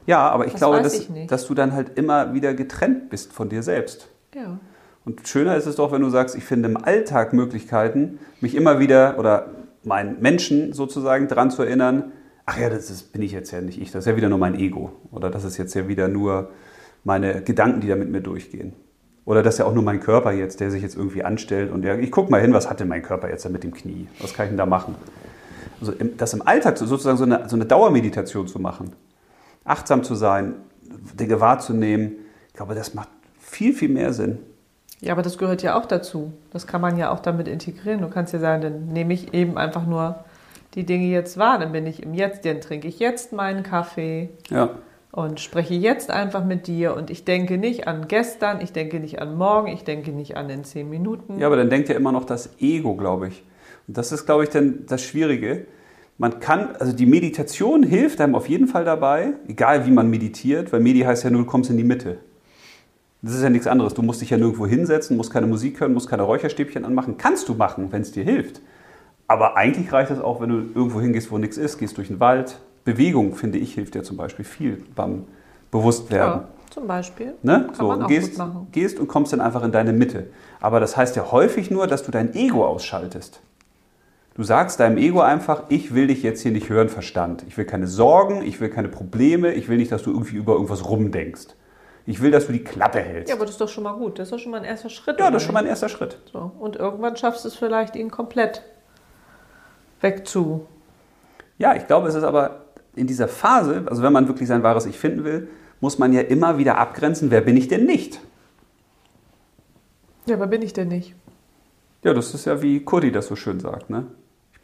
ja, aber ich Das glaube, dass, ich dass du dann halt immer wieder getrennt bist von dir selbst. Ja. Und schöner ist es doch, wenn du sagst, ich finde im Alltag Möglichkeiten, mich immer wieder oder meinen Menschen sozusagen dran zu erinnern, ach ja, das ist, bin ich jetzt ja nicht ich, das ist ja wieder nur mein Ego. Oder das ist jetzt ja wieder nur meine Gedanken, die da mit mir durchgehen. Oder das ist ja auch nur mein Körper jetzt, der sich jetzt irgendwie anstellt und der, ich gucke mal hin, was hat denn mein Körper jetzt da mit dem Knie? Was kann ich denn da machen? Also das im Alltag so- sozusagen so eine, so eine Dauermeditation zu machen, achtsam zu sein, Dinge wahrzunehmen, ich glaube, das macht viel, viel mehr Sinn. Ja, aber das gehört ja auch dazu. Das kann man ja auch damit integrieren. Du kannst ja sagen, dann nehme ich eben einfach nur die Dinge jetzt wahr. Dann bin ich im Jetzt, dann trinke ich jetzt meinen Kaffee Ja. und spreche jetzt einfach mit dir. Und ich denke nicht an gestern, ich denke nicht an morgen, ich denke nicht an in zehn Minuten. Ja, aber dann denkt ja immer noch das Ego, glaube ich. Und das ist, glaube ich, dann das Schwierige. Man kann, also die Meditation hilft einem auf jeden Fall dabei, egal wie man meditiert, weil Medi heißt ja nur, du kommst in die Mitte. Das ist ja nichts anderes. Du musst dich ja nirgendwo hinsetzen, musst keine Musik hören, musst keine Räucherstäbchen anmachen. Kannst du machen, wenn es dir hilft. Aber eigentlich reicht es auch, wenn du irgendwo hingehst, wo nichts ist, gehst durch den Wald. Bewegung, finde ich, hilft dir zum Beispiel viel beim Bewusstwerden. Ja, zum Beispiel. Ne? Kann so, man auch gehst, gut machen. gehst und kommst dann einfach in deine Mitte. Aber das heißt ja häufig nur, dass du dein Ego ausschaltest. Du sagst deinem Ego einfach, ich will dich jetzt hier nicht hören, Verstand. Ich will keine Sorgen, ich will keine Probleme, ich will nicht, dass du irgendwie über irgendwas rumdenkst. Ich will, dass du die Klappe hältst. Ja, aber das ist doch schon mal gut. Das ist doch schon mal ein erster Schritt. Ja, das ist schon mal ein erster Schritt. So. Und irgendwann schaffst du es vielleicht, ihn komplett wegzu. Ja, ich glaube, es ist aber in dieser Phase, also wenn man wirklich sein wahres Ich finden will, muss man ja immer wieder abgrenzen, wer bin ich denn nicht? Ja, aber bin ich denn nicht? Ja, das ist ja wie Kurdi das so schön sagt. Ne?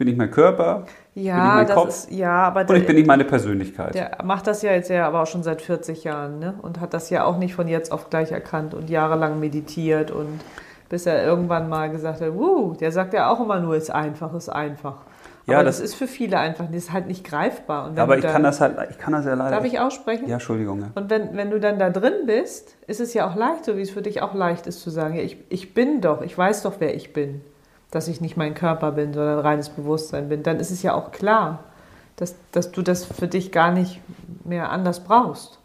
Ich bin nicht mein Körper, Ja, bin ich mein das Kopf ist, ja, aber und ich bin nicht meine Persönlichkeit. Der macht das ja jetzt ja aber auch schon seit 40 Jahren ne? und hat das ja auch nicht von jetzt auf gleich erkannt und jahrelang meditiert und bis er irgendwann mal gesagt hat, Wuh, der sagt ja auch immer nur, ist einfach, ist einfach. Ja, aber das- das, ist für viele einfach, das ist halt nicht greifbar. Aber ich da- kann das halt, ich kann das ja leider. Darf ich aussprechen? Ja, Entschuldigung. Ja. Und wenn, wenn du dann da drin bist, ist es ja auch leicht, so wie es für dich auch leicht ist zu sagen, ja, ich, ich bin doch, ich weiß doch, wer ich bin. Dass ich nicht mein Körper bin, sondern reines Bewusstsein bin. Dann ist es ja auch klar, dass, dass du das für dich gar nicht mehr anders brauchst.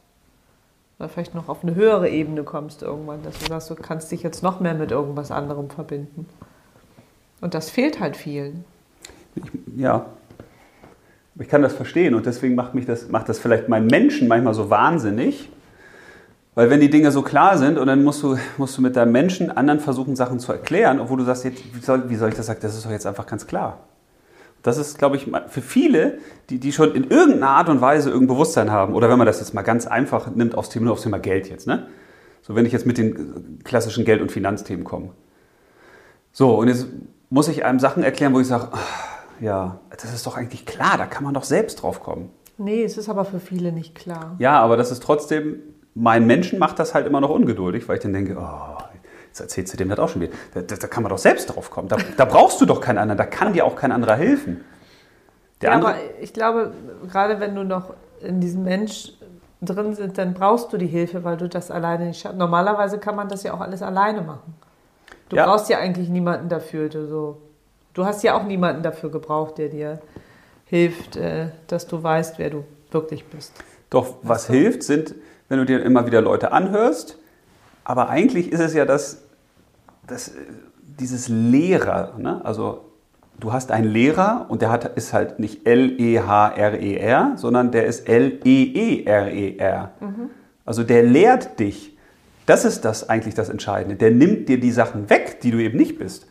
Oder vielleicht noch auf eine höhere Ebene kommst irgendwann, dass du sagst, du kannst dich jetzt noch mehr mit irgendwas anderem verbinden. Und das fehlt halt vielen. Ja. Aber Ich kann das verstehen und deswegen macht, mich das, macht das vielleicht meinen Menschen manchmal so wahnsinnig. Weil wenn die Dinge so klar sind und dann musst du, musst du mit deinem Menschen anderen versuchen, Sachen zu erklären, obwohl du sagst, jetzt, wie, soll, wie soll ich das sagen? Das ist doch jetzt einfach ganz klar. Das ist, glaube ich, für viele, die, die schon in irgendeiner Art und Weise irgendein Bewusstsein haben, oder wenn man das jetzt mal ganz einfach nimmt, aufs Thema, nur aufs Thema Geld jetzt, ne? So, wenn ich jetzt mit den klassischen Geld- und Finanzthemen komme. So, und jetzt muss ich einem Sachen erklären, wo ich sage, ja, das ist doch eigentlich klar, da kann man doch selbst drauf kommen. Nee, es ist aber für viele nicht klar. Ja, aber das ist trotzdem, mein Menschen macht das halt immer noch ungeduldig, weil ich dann denke, oh, jetzt erzählst du dem das auch schon wieder. Da, da, da kann man doch selbst drauf kommen. Da, da brauchst du doch keinen anderen, da kann dir auch kein anderer helfen. Der ja, andere, aber ich glaube, gerade wenn du noch in diesem Mensch drin sitzt, dann brauchst du die Hilfe, weil du das alleine nicht schaffst. Normalerweise kann man das ja auch alles alleine machen. Du Ja. brauchst ja eigentlich niemanden dafür. Du, so. du hast ja auch niemanden dafür gebraucht, der dir hilft, äh, dass du weißt, wer du wirklich bist. Doch, was hilft, sind, wenn du dir immer wieder Leute anhörst. Aber eigentlich ist es ja das, das äh, dieses Lehrer. Ne? Also du hast einen Lehrer und der hat, ist halt nicht L-E-H-R-E-R, sondern der ist L-E-E-R-E-R. Also der lehrt dich. Das ist das eigentlich das Entscheidende. Der nimmt dir die Sachen weg, die du eben nicht bist.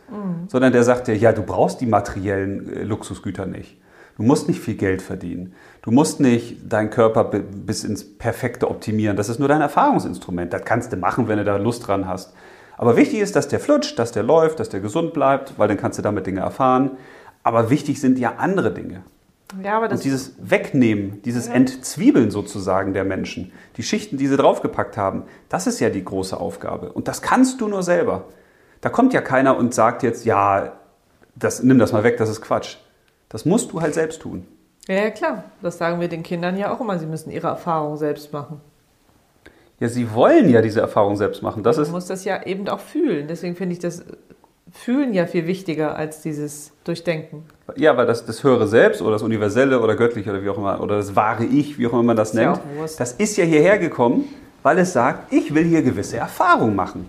Sondern der sagt dir, ja, du brauchst die materiellen äh, Luxusgüter nicht. Du musst nicht viel Geld verdienen. Du musst nicht deinen Körper bi- bis ins Perfekte optimieren. Das ist nur dein Erfahrungsinstrument. Das kannst du machen, wenn du da Lust dran hast. Aber wichtig ist, dass der flutscht, dass der läuft, dass der gesund bleibt, weil dann kannst du damit Dinge erfahren. Aber wichtig sind ja andere Dinge. Ja, aber das Und dieses Wegnehmen, dieses Entzwiebeln sozusagen der Menschen, die Schichten, die sie draufgepackt haben, das ist ja die große Aufgabe. Und das kannst du nur selber. Da kommt ja keiner und sagt jetzt, ja, das, nimm das mal weg, das ist Quatsch. Das musst du halt selbst tun. Ja, ja, klar. Das sagen wir den Kindern ja auch immer. Sie müssen ihre Erfahrungen selbst machen. Ja, sie wollen ja diese Erfahrung selbst machen. Das Man ist, muss das ja eben auch fühlen. Deswegen finde ich das Fühlen ja viel wichtiger als dieses Durchdenken. ja, weil das, das höhere Selbst oder das Universelle oder Göttliche oder wie auch immer, oder das wahre Ich, wie auch immer man das ja nennt, Wurst. das ist ja hierher gekommen, weil es sagt, ich will hier gewisse Erfahrungen machen.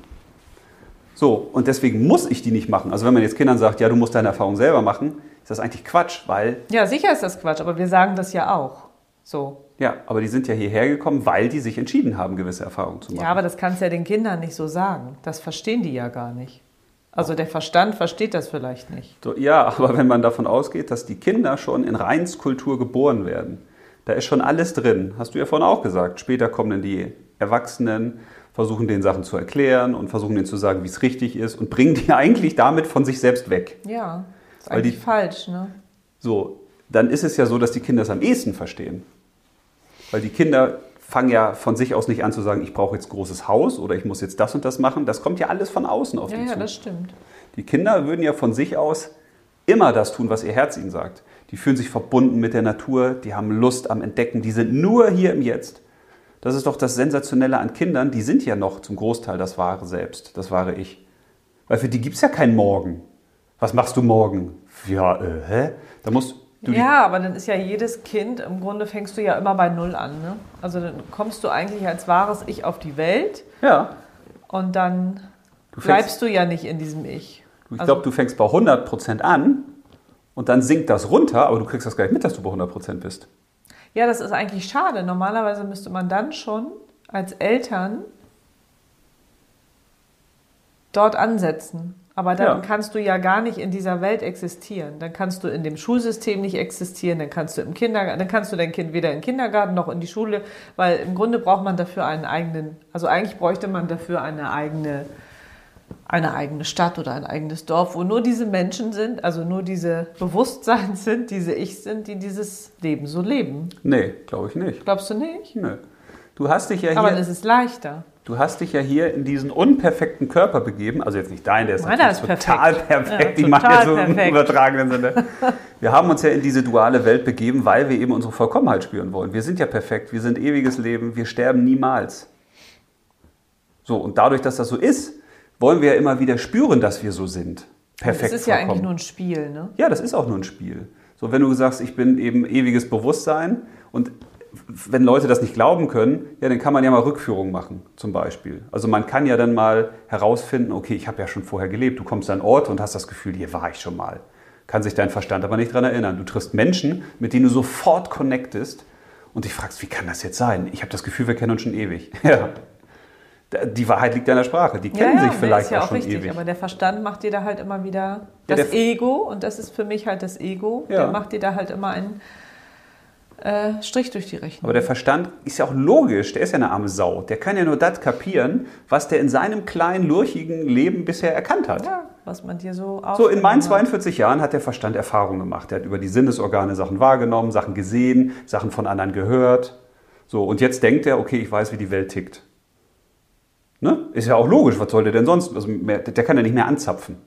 So, und deswegen muss ich die nicht machen. Also wenn man jetzt Kindern sagt, ja, du musst deine Erfahrung selber machen, ist das eigentlich Quatsch, weil, Ja, sicher ist das Quatsch, aber wir sagen das ja auch. So. ja, aber die sind ja hierher gekommen, weil die sich entschieden haben, gewisse Erfahrungen zu machen. Ja, aber das kannst du ja den Kindern nicht so sagen. Das verstehen die ja gar nicht. Also der Verstand versteht das vielleicht nicht. So, ja, aber wenn man davon ausgeht, dass die Kinder schon in Reinskultur geboren werden, da ist schon alles drin. Hast du ja vorhin auch gesagt. Später kommen dann die Erwachsenen, versuchen den Sachen zu erklären und versuchen denen zu sagen, wie es richtig ist und bringen die *laughs* eigentlich damit von sich selbst weg. Ja, ist Weil die- eigentlich falsch, ne? So, dann ist es ja so, dass die Kinder es am ehesten verstehen. Weil die Kinder fangen ja von sich aus nicht an zu sagen, ich brauche jetzt ein großes Haus oder ich muss jetzt das und das machen. Das kommt ja alles von außen auf Ja, die ja, zu. das stimmt. Die Kinder würden ja von sich aus immer das tun, was ihr Herz ihnen sagt. Die fühlen sich verbunden mit der Natur, die haben Lust am Entdecken, die sind nur hier im Jetzt. Das ist doch das Sensationelle an Kindern, die sind ja noch zum Großteil das wahre Selbst, das wahre Ich. Weil für die gibt es ja kein Morgen. Was machst du morgen? Ja, äh, hä? Da musst du Ja, aber dann ist ja jedes Kind, im Grunde fängst du ja immer bei Null an. Ne? Also dann kommst du eigentlich als wahres Ich auf die Welt Ja. und dann Du bleibst du ja nicht in diesem Ich. Ich Also- glaube, du fängst bei 100% an und dann sinkt das runter, aber du kriegst das gar nicht mit, dass du bei 100% bist. Ja, das ist eigentlich schade. Normalerweise müsste man dann schon als Eltern dort ansetzen. Aber dann Ja. kannst du ja gar nicht in dieser Welt existieren. Dann kannst du in dem Schulsystem nicht existieren, dann kannst du im Kindergarten, dann kannst du dein Kind weder im Kindergarten noch in die Schule, weil im Grunde braucht man dafür einen eigenen, also eigentlich bräuchte man dafür eine eigene eine eigene Stadt oder ein eigenes Dorf, wo nur diese Menschen sind, also nur diese Bewusstseins *laughs* sind, diese Ich sind, die dieses Leben so leben. Nee, glaube ich nicht. Glaubst du nicht? Nö. Du hast dich ja Aber hier, es ist leichter. Du hast dich ja hier in diesen unperfekten Körper begeben. Also jetzt nicht dein, der ist Meiner natürlich ist total perfekt. perfekt. Ja, ich jetzt so im übertragenen Sinne. *laughs* Wir haben uns ja in diese duale Welt begeben, weil wir eben unsere Vollkommenheit spüren wollen. Wir sind ja perfekt, wir sind ewiges Leben, wir sterben niemals. So, und dadurch, dass das so ist, wollen wir ja immer wieder spüren, dass wir so sind. Perfekt. Es ist ja vollkommen. eigentlich nur ein Spiel, ne? Ja, das ist auch nur ein Spiel. So, wenn du sagst, ich bin eben ewiges Bewusstsein und wenn Leute das nicht glauben können, ja, dann kann man ja mal Rückführungen machen, zum Beispiel. Also man kann ja dann mal herausfinden, okay, ich habe ja schon vorher gelebt. Du kommst an einen Ort und hast das Gefühl, hier war ich schon mal. Kann sich dein Verstand aber nicht dran erinnern. Du triffst Menschen, mit denen du sofort connectest und dich fragst, wie kann das jetzt sein? Ich habe das Gefühl, wir kennen uns schon ewig. *laughs* Ja. Die Wahrheit liegt in der Sprache. Die kennen sich nee, vielleicht ist ja auch auch schon richtig, ewig. aber der Verstand macht dir da halt immer wieder Ja, das Ego und das ist für mich halt das Ego. Ja. Der macht dir da halt immer einen äh, Strich durch die Rechnung. Aber der Verstand ist ja auch logisch, der ist ja eine arme Sau. Der kann ja nur das kapieren, was der in seinem kleinen, lurchigen Leben bisher erkannt hat. ja, was man dir so So, in meinen aufgenommen hat. 42 Jahren hat der Verstand Erfahrungen gemacht. Der hat über die Sinnesorgane Sachen wahrgenommen, Sachen gesehen, Sachen von anderen gehört. So, und jetzt denkt er, okay, ich weiß, wie die Welt tickt. Ne? Ist ja auch logisch, was soll der denn sonst? Also mehr, der kann ja nicht mehr anzapfen.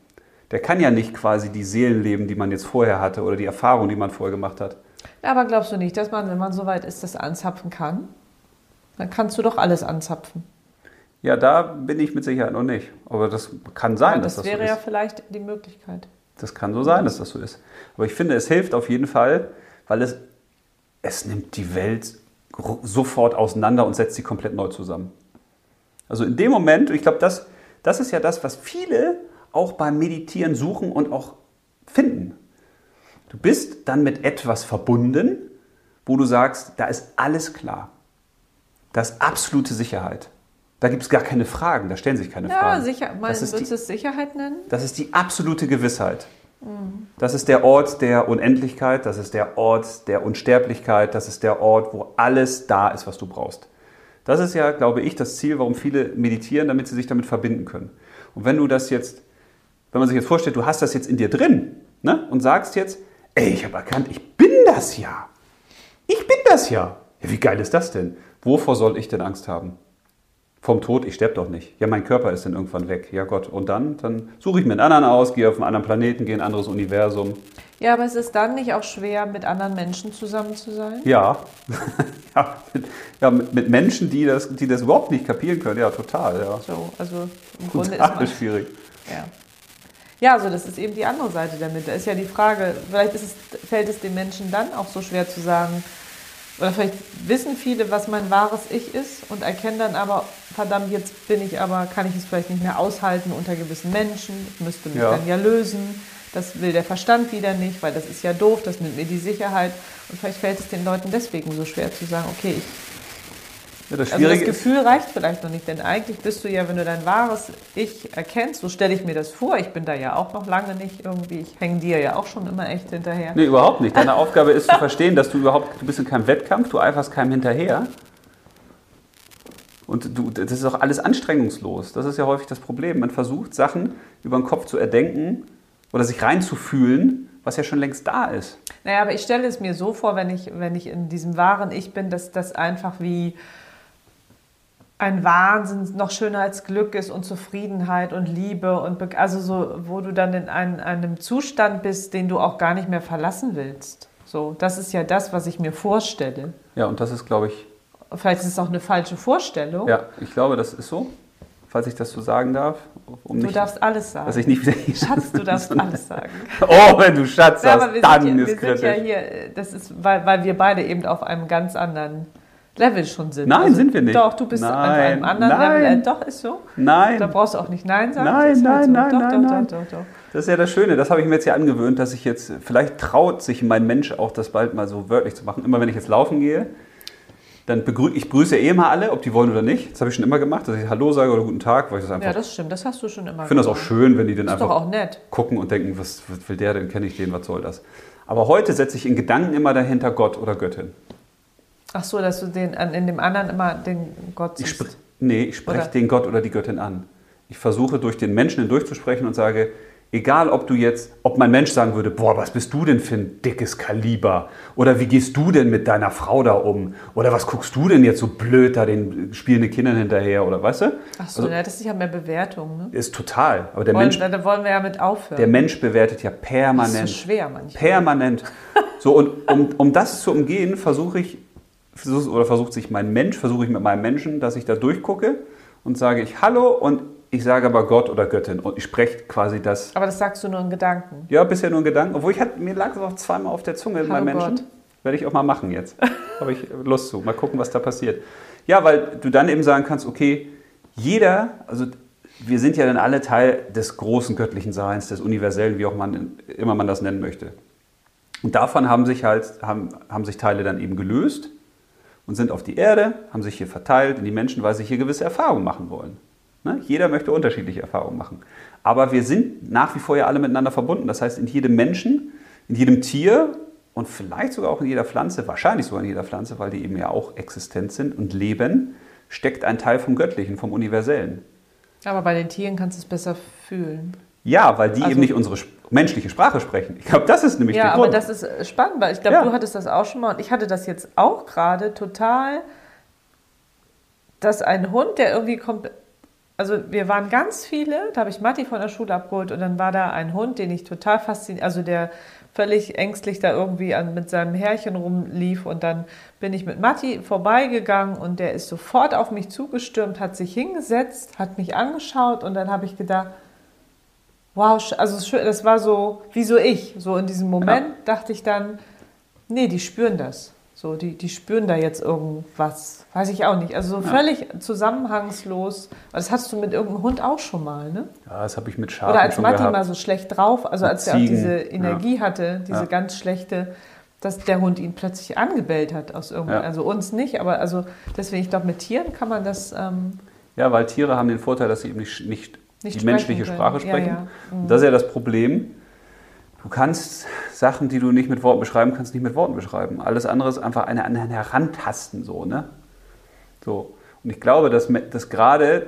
Der kann ja nicht quasi die Seelen leben, die man jetzt vorher hatte oder die Erfahrungen, die man vorher gemacht hat. Ja, aber glaubst du nicht, dass man, wenn man so weit ist, das anzapfen kann? Dann kannst du doch alles anzapfen. Ja, da bin ich mit Sicherheit noch nicht. Aber das kann sein, Und dass das das wäre so ja ist. vielleicht die Möglichkeit. Das kann so sein, dass das so ist. Aber ich finde, es hilft auf jeden Fall, weil es, es nimmt die Welt sofort auseinander und setzt sie komplett neu zusammen. Also in dem Moment, ich glaube, das, das ist ja das, was viele auch beim Meditieren suchen und auch finden. Du bist dann mit etwas verbunden, wo du sagst, da ist alles klar. Da ist absolute Sicherheit. Da gibt es gar keine Fragen, da stellen sich keine Ja, Fragen. sicher. Man, Das ist die- es Sicherheit nennen? das ist die absolute Gewissheit. Das ist der Ort der Unendlichkeit, das ist der Ort der Unsterblichkeit, das ist der Ort, wo alles da ist, was du brauchst. Das ist ja, glaube ich, das Ziel, warum viele meditieren, damit sie sich damit verbinden können. Und wenn du das jetzt, wenn man sich jetzt vorstellt, du hast das jetzt in dir drin ne, und sagst jetzt, ey, ich habe erkannt, ich bin das ja. Ich bin das ja. ja. Wie geil ist das denn? Wovor soll ich denn Angst haben? Vom Tod, ich sterbe doch nicht. Ja, mein Körper ist dann irgendwann weg. Ja Gott, und dann? Dann suche ich mir einen anderen aus, gehe auf einen anderen Planeten, gehe in ein anderes Universum. Ja, aber es ist dann nicht auch schwer, mit anderen Menschen zusammen zu sein? Ja, *laughs* ja, mit, ja mit, Menschen, die das, die das überhaupt nicht kapieren können. Ja, total. Ja. So, also im Grunde ist Total man, schwierig. ja. Ja, also das ist eben die andere Seite damit. Da ist ja die Frage, vielleicht es, fällt es den Menschen dann auch so schwer zu sagen, oder vielleicht wissen viele, was mein wahres Ich ist und erkennen dann aber, verdammt, jetzt bin ich aber, kann ich es vielleicht nicht mehr aushalten unter gewissen Menschen, ich müsste mich Ja. dann ja lösen. Das will der Verstand wieder nicht, weil das ist ja doof, das nimmt mir die Sicherheit. Und vielleicht fällt es den Leuten deswegen so schwer zu sagen, okay, ich Ja, das also das Gefühl reicht vielleicht noch nicht, denn eigentlich bist du ja, wenn du dein wahres Ich erkennst, so stelle ich mir das vor, ich bin da ja auch noch lange nicht irgendwie, ich hänge dir ja auch schon immer echt hinterher. nee, überhaupt nicht. Deine Aufgabe ist zu verstehen, dass du überhaupt, du bist in keinem Wettkampf, du eiferst keinem hinterher. Und du, das ist auch alles anstrengungslos. Das ist ja häufig das Problem. Man versucht, Sachen über den Kopf zu erdenken oder sich reinzufühlen, was ja schon längst da ist. Naja, aber ich stelle es mir so vor, wenn ich, wenn ich in diesem wahren Ich bin, dass das einfach wie ein Wahnsinn noch schöner als Glück ist und Zufriedenheit und Liebe und Be also so, wo du dann in einem, einem Zustand bist, den du auch gar nicht mehr verlassen willst. So, das ist ja das, was ich mir vorstelle. Ja, und das ist, glaube ich, Vielleicht ist es auch eine falsche Vorstellung. ja, ich glaube, das ist so, falls ich das so sagen darf. Um Du nicht, darfst alles sagen. dass ich nicht wieder Schatz, du darfst alles sagen. *laughs* Oh, wenn du Schatz Ja, sagst, aber wir, dann sind, ja, ist wir sind kritisch. ja hier, äh, das ist, weil, weil wir beide eben auf einem ganz anderen Level schon sind. Nein, sind wir nicht. Doch, du bist auf einem Nein, anderen nein. Level. Äh, doch, ist so. Da Nein, brauchst du auch nicht Nein sagen. Nein, halt nein, so. nein, doch, nein, doch, nein. Doch, doch, doch. das ist ja das Schöne. Das habe ich mir jetzt hier angewöhnt, dass ich jetzt, vielleicht traut sich mein Mensch auch, das bald mal so wörtlich zu machen. Immer wenn ich jetzt laufen gehe, dann begrüße ich grüße eh immer alle, ob die wollen oder nicht. Das habe ich schon immer gemacht, dass ich Hallo sage oder Guten Tag, weil ich das einfach. Ja, das stimmt. Das hast du schon immer ich finde das auch gemacht. schön, wenn die dann einfach gucken und denken, was, was will der denn, kenne ich den, was soll das? Aber heute setze ich in Gedanken immer dahinter Gott oder Göttin. Ach so, dass du den, in dem anderen immer den Gott Ich siehst. spr nee, ich spreche den Gott oder die Göttin an. ich versuche durch den Menschen hindurchzusprechen und sage, Egal, ob du jetzt, ob mein Mensch sagen würde, boah, was bist du denn für ein dickes Kaliber? Oder wie gehst du denn mit deiner Frau da um? Oder was guckst du denn jetzt so blöd da den spielenden Kindern hinterher? Oder weißt du? Ach so, also, ja, das ist ja mehr Bewertung, ne? Ist total. Aber der wollen, Mensch, da wollen wir ja mit aufhören. Der Mensch bewertet ja permanent. Das ist so schwer manchmal. Permanent. so, und um, um das zu umgehen, versuche ich, oder versucht sich mein Mensch, versuche ich mit meinem Menschen, dass ich da durchgucke und sage ich Hallo und ich sage aber Gott oder Göttin und ich spreche quasi das. Aber das sagst du nur in Gedanken. Ja, bisher nur in Gedanken. Obwohl ich hatte, mir lag es auch zweimal auf der Zunge in meinem Menschen. Werde ich auch mal machen jetzt. *laughs* Habe ich Lust zu. Mal gucken, was da passiert. Ja, weil du dann eben sagen kannst, okay, jeder, also wir sind ja dann alle Teil des großen göttlichen Seins, des Universellen, wie auch man immer man das nennen möchte. Und davon haben sich halt, haben, haben sich Teile dann eben gelöst und sind auf die Erde, haben sich hier verteilt in die Menschen, weil sie hier gewisse Erfahrungen machen wollen. Ne? Jeder möchte unterschiedliche Erfahrungen machen. Aber wir sind nach wie vor ja alle miteinander verbunden. Das heißt, in jedem Menschen, in jedem Tier und vielleicht sogar auch in jeder Pflanze, wahrscheinlich sogar in jeder Pflanze, weil die eben ja auch existent sind und leben, steckt ein Teil vom Göttlichen, vom Universellen. Aber bei den Tieren kannst du es besser fühlen. Ja, weil die also, eben nicht unsere menschliche Sprache sprechen. Ich glaube, das ist nämlich ja, der Grund. Ja, aber das ist spannend, weil ich glaube, ja. du hattest das auch schon mal und ich hatte das jetzt auch gerade total, dass ein Hund, der irgendwie kommt, also wir waren ganz viele, da habe ich Matti von der Schule abgeholt und dann war da ein Hund, den ich total fasziniert, also der völlig ängstlich da irgendwie an, mit seinem Härchen rumlief und dann bin ich mit Matti vorbeigegangen und der ist sofort auf mich zugestürmt, hat sich hingesetzt, hat mich angeschaut und dann habe ich gedacht, wow, also das war so, wie so ich, so in diesem Moment ja. dachte ich dann, nee, die spüren das. So, die, die spüren da jetzt irgendwas. Weiß ich auch nicht. Also so ja. völlig zusammenhangslos. Das hattest du mit irgendeinem Hund auch schon mal, ne? Ja, das habe ich mit Schafen Oder als Matti gehabt. mal so schlecht drauf, also als er auch diese Energie ja. hatte, diese ja. ganz schlechte, dass der Hund ihn plötzlich angebellt hat aus irgendeinem. Also uns nicht, aber also deswegen, ich glaube, mit Tieren kann man das. Ähm, ja, weil Tiere haben den Vorteil, dass sie eben nicht, nicht, nicht die menschliche können. Sprache sprechen. Mhm. Das ist ja das Problem Du kannst Sachen, die du nicht mit Worten beschreiben kannst, nicht mit Worten beschreiben. Alles andere ist einfach eine an Herantasten so, ne? So. Und ich glaube, dass, dass gerade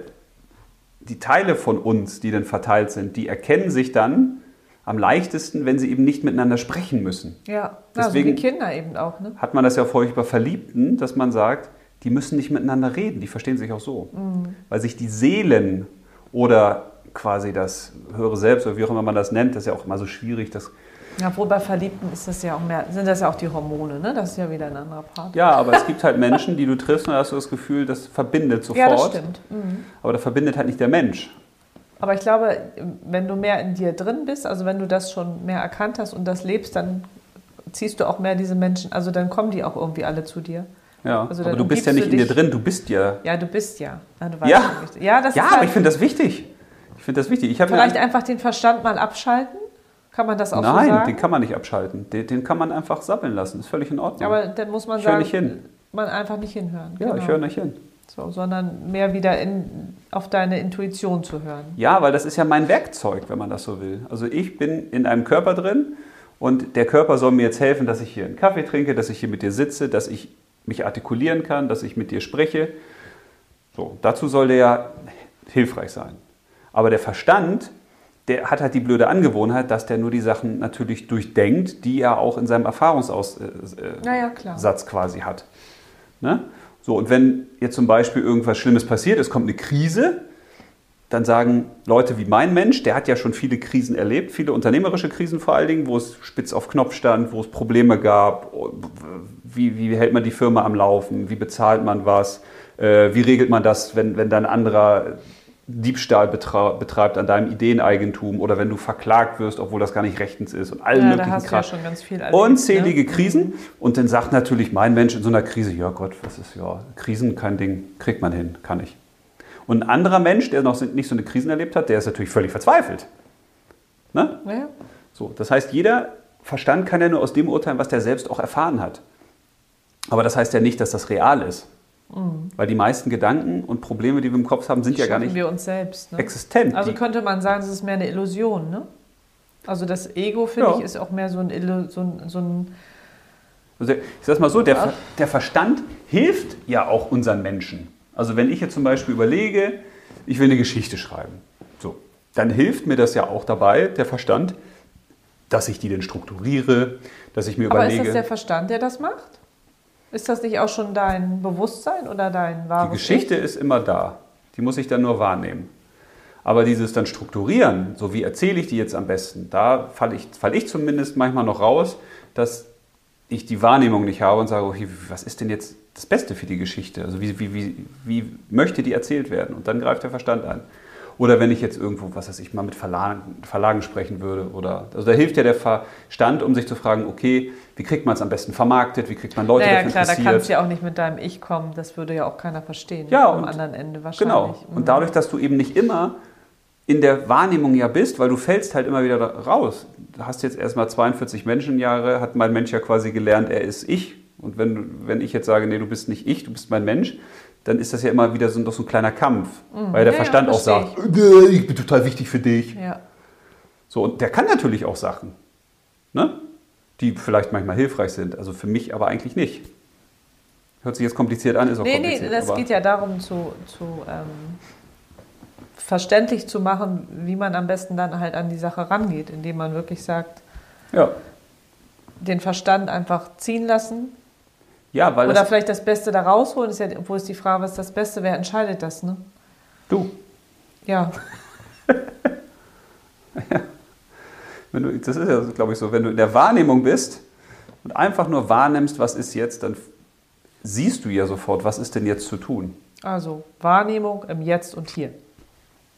die Teile von uns, die dann verteilt sind, die erkennen sich dann am leichtesten, wenn sie eben nicht miteinander sprechen müssen. Ja, Deswegen also wie Kinder eben auch. Ne? Hat man das ja häufig bei Verliebten, dass man sagt, die müssen nicht miteinander reden, die verstehen sich auch so. Mhm. Weil sich die Seelen oder quasi das höhere Selbst oder wie auch immer man das nennt, das ist ja auch immer so schwierig. Das ja, obwohl bei Verliebten ist das ja auch mehr, sind das ja auch die Hormone, ne? Das ist ja wieder ein anderer Part. Ja, aber es gibt halt Menschen, die du triffst und da hast du das Gefühl, das verbindet sofort. Ja, das stimmt. Mhm. Aber da verbindet halt nicht der Mensch. Aber ich glaube, wenn du mehr in dir drin bist, also wenn du das schon mehr erkannt hast und das lebst, dann ziehst du auch mehr diese Menschen, also dann kommen die auch irgendwie alle zu dir. Ja, also aber du bist ja nicht in dir drin, du bist ja. Ja, du bist ja. ja, ja, ja, das ja aber halt ich finde das wichtig. Ich finde das wichtig. Vielleicht einfach den Verstand mal abschalten? Kann man das auch Nein, so sagen? den kann man nicht abschalten. Den, den, kann man einfach sappeln lassen. Ist völlig in Ordnung. Aber dann muss man ich sagen, nicht hin. man einfach nicht hinhören. Ja, genau. ich höre nicht hin. So, sondern mehr wieder in, auf deine Intuition zu hören. Ja, weil das ist ja mein Werkzeug, wenn man das so will. Also ich bin in einem Körper drin und der Körper soll mir jetzt helfen, dass ich hier einen Kaffee trinke, dass ich hier mit dir sitze, dass ich mich artikulieren kann, dass ich mit dir spreche. So, dazu soll der ja hilfreich sein. Aber der Verstand, der hat halt die blöde Angewohnheit, dass der nur die Sachen natürlich durchdenkt, die er auch in seinem Erfahrungsaussatz äh, ja, quasi hat. Ne? So, und wenn jetzt zum Beispiel irgendwas Schlimmes passiert, es kommt eine Krise, dann sagen Leute wie mein Mensch, der hat ja schon viele Krisen erlebt, viele unternehmerische Krisen vor allen Dingen, wo es spitz auf Knopf stand, wo es Probleme gab, wie, wie hält man die Firma am Laufen, wie bezahlt man was, äh, wie regelt man das, wenn, wenn dann anderer Diebstahl betreibt an deinem Ideeneigentum oder wenn du verklagt wirst, obwohl das gar nicht rechtens ist und allen ja, möglichen da hast Kram. Ja schon ganz viel erlebt, Unzählige ne? Krisen. Mhm. Und dann sagt natürlich mein Mensch in so einer Krise, ja Gott, was ist ja, Krisen, kein Ding, kriegt man hin, kann ich. Und ein anderer Mensch, der noch nicht so eine Krisen erlebt hat, der ist natürlich völlig verzweifelt. Ne? Ja. So, das heißt, jeder Verstand kann ja nur aus dem urteilen, was der selbst auch erfahren hat. Aber das heißt ja nicht, dass das real ist. Mhm. Weil die meisten Gedanken und Probleme, die wir im Kopf haben, sind die ja gar nicht wir uns selbst, ne? existent. Also könnte man sagen, es ist mehr eine Illusion. Ne? Also das Ego, finde ja. ich, ist auch mehr so ein, so ein, so ein also ich sage mal so, der, der Verstand hilft ja auch unseren Menschen. Also wenn ich jetzt zum Beispiel überlege, ich will eine Geschichte schreiben. So, dann hilft mir das ja auch dabei, der Verstand, dass ich die denn strukturiere, dass ich mir Aber überlege. ist das der Verstand, der das macht? Ist das nicht auch schon dein Bewusstsein oder dein wahres Die Geschichte ist immer da. Die muss ich dann nur wahrnehmen. Aber dieses dann strukturieren, so wie erzähle ich die jetzt am besten, da falle ich, fall ich zumindest manchmal noch raus, dass ich die Wahrnehmung nicht habe und sage, okay, was ist denn jetzt das Beste für die Geschichte? Also wie, wie, wie, wie möchte die erzählt werden? Und dann greift der Verstand ein. Oder wenn ich jetzt irgendwo, was weiß ich, mal mit Verlagen, Verlagen sprechen würde. Oder, also da hilft ja der Verstand, um sich zu fragen, okay, wie kriegt man es am besten vermarktet, wie kriegt man Leute Naja, dafür klar, da interessiert. kannst du ja auch nicht mit deinem Ich kommen. Das würde ja auch keiner verstehen. Ja, Am und- anderen Ende wahrscheinlich. Genau. Mhm. Und dadurch, dass du eben nicht immer in der Wahrnehmung ja bist, weil du fällst halt immer wieder da raus. Du hast jetzt erstmal 42 Menschenjahre, hat mein Mensch ja quasi gelernt, er ist ich. Und wenn, wenn ich jetzt sage, nee, du bist nicht ich, du bist mein Mensch, dann ist das ja immer wieder so, doch so ein kleiner Kampf. Weil der Ja, ja, Verstand auch verstehe sagt, "Äh, ich bin total wichtig für dich. Ja. So, und der kann natürlich auch Sachen, ne? die vielleicht manchmal hilfreich sind. Also für mich aber eigentlich nicht. Hört sich jetzt kompliziert an, ist auch Nee, nee, kompliziert. das aber geht ja darum, zu, zu ähm, verständlich zu machen, wie man am besten dann halt an die Sache rangeht, indem man wirklich sagt, ja. den Verstand einfach ziehen lassen ja, weil oder vielleicht das Beste da rausholen. Ist ja, wo ist die Frage, was ist das Beste? Wer entscheidet das? Ne? du, Ja, *laughs* Wenn du, das ist ja, glaube ich, so, wenn du in der Wahrnehmung bist und einfach nur wahrnimmst, was ist jetzt, dann siehst du ja sofort, was ist denn jetzt zu tun. also Wahrnehmung im Jetzt und Hier.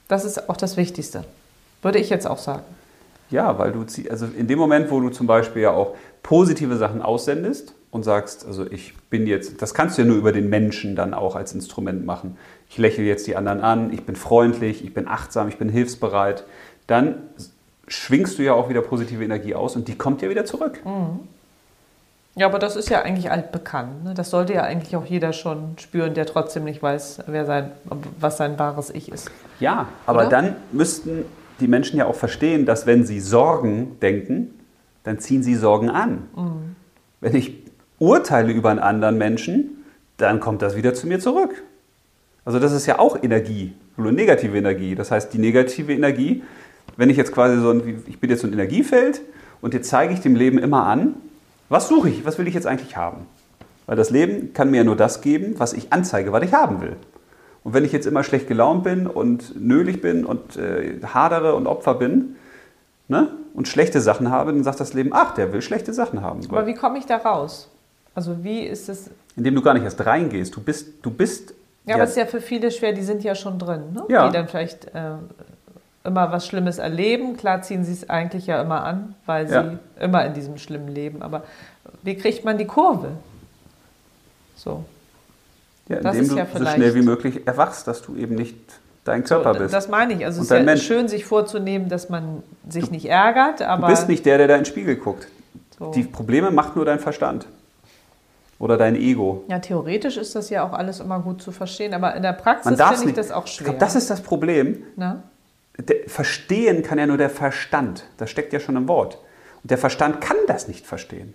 Das ist auch das Wichtigste, würde ich jetzt auch sagen. Ja, weil du, also in dem Moment, wo du zum Beispiel ja auch positive Sachen aussendest und sagst, also ich bin jetzt, das kannst du ja nur über den Menschen dann auch als Instrument machen. Ich lächle jetzt die anderen an, ich bin freundlich, ich bin achtsam, ich bin hilfsbereit. Dann schwingst du ja auch wieder positive Energie aus und die kommt ja wieder zurück. Ja, aber das ist ja eigentlich altbekannt. Ne? Das sollte ja eigentlich auch jeder schon spüren, der trotzdem nicht weiß, wer sein, was sein wahres Ich ist. Ja, aber Oder? dann müssten die Menschen ja auch verstehen, dass wenn sie Sorgen denken, dann ziehen sie Sorgen an. Mhm. Wenn ich urteile über einen anderen Menschen, dann kommt das wieder zu mir zurück. Also das ist ja auch Energie, nur negative Energie. Das heißt, die negative Energie, wenn ich jetzt quasi so ein, ich bin jetzt so ein Energiefeld und jetzt zeige ich dem Leben immer an, was suche ich, was will ich jetzt eigentlich haben? Weil das Leben kann mir ja nur das geben, was ich anzeige, was ich haben will. Und wenn ich jetzt immer schlecht gelaunt bin und nölig bin und äh, hadere und Opfer bin ne, und schlechte Sachen habe, dann sagt das Leben, ach, der will schlechte Sachen haben. Aber wie komme ich da raus? Also wie ist es? Indem du gar nicht erst reingehst. Du bist, du bist Ja, aber es ist ja für viele schwer, die sind ja schon drin, ne? Ja. die dann vielleicht äh, immer was Schlimmes erleben. Klar ziehen sie es eigentlich ja immer an, weil sie Ja. immer in diesem schlimmen leben. Aber wie kriegt man die Kurve? So. ja, das indem du ja so schnell wie möglich erwachst, dass du eben nicht dein Körper so, bist. Das meine ich. Also es ist ja Mensch. schön, sich vorzunehmen, dass man sich nicht ärgert, aber du bist nicht der, der da in den Spiegel guckt. so. Die Probleme macht nur dein Verstand. Oder dein Ego. Ja, theoretisch ist das ja auch alles immer gut zu verstehen, aber in der Praxis finde ich nicht. das auch Ich schwer. glaube, das ist das Problem. Der, verstehen kann ja nur der Verstand. Das steckt ja schon im Wort. Und der Verstand kann das nicht verstehen.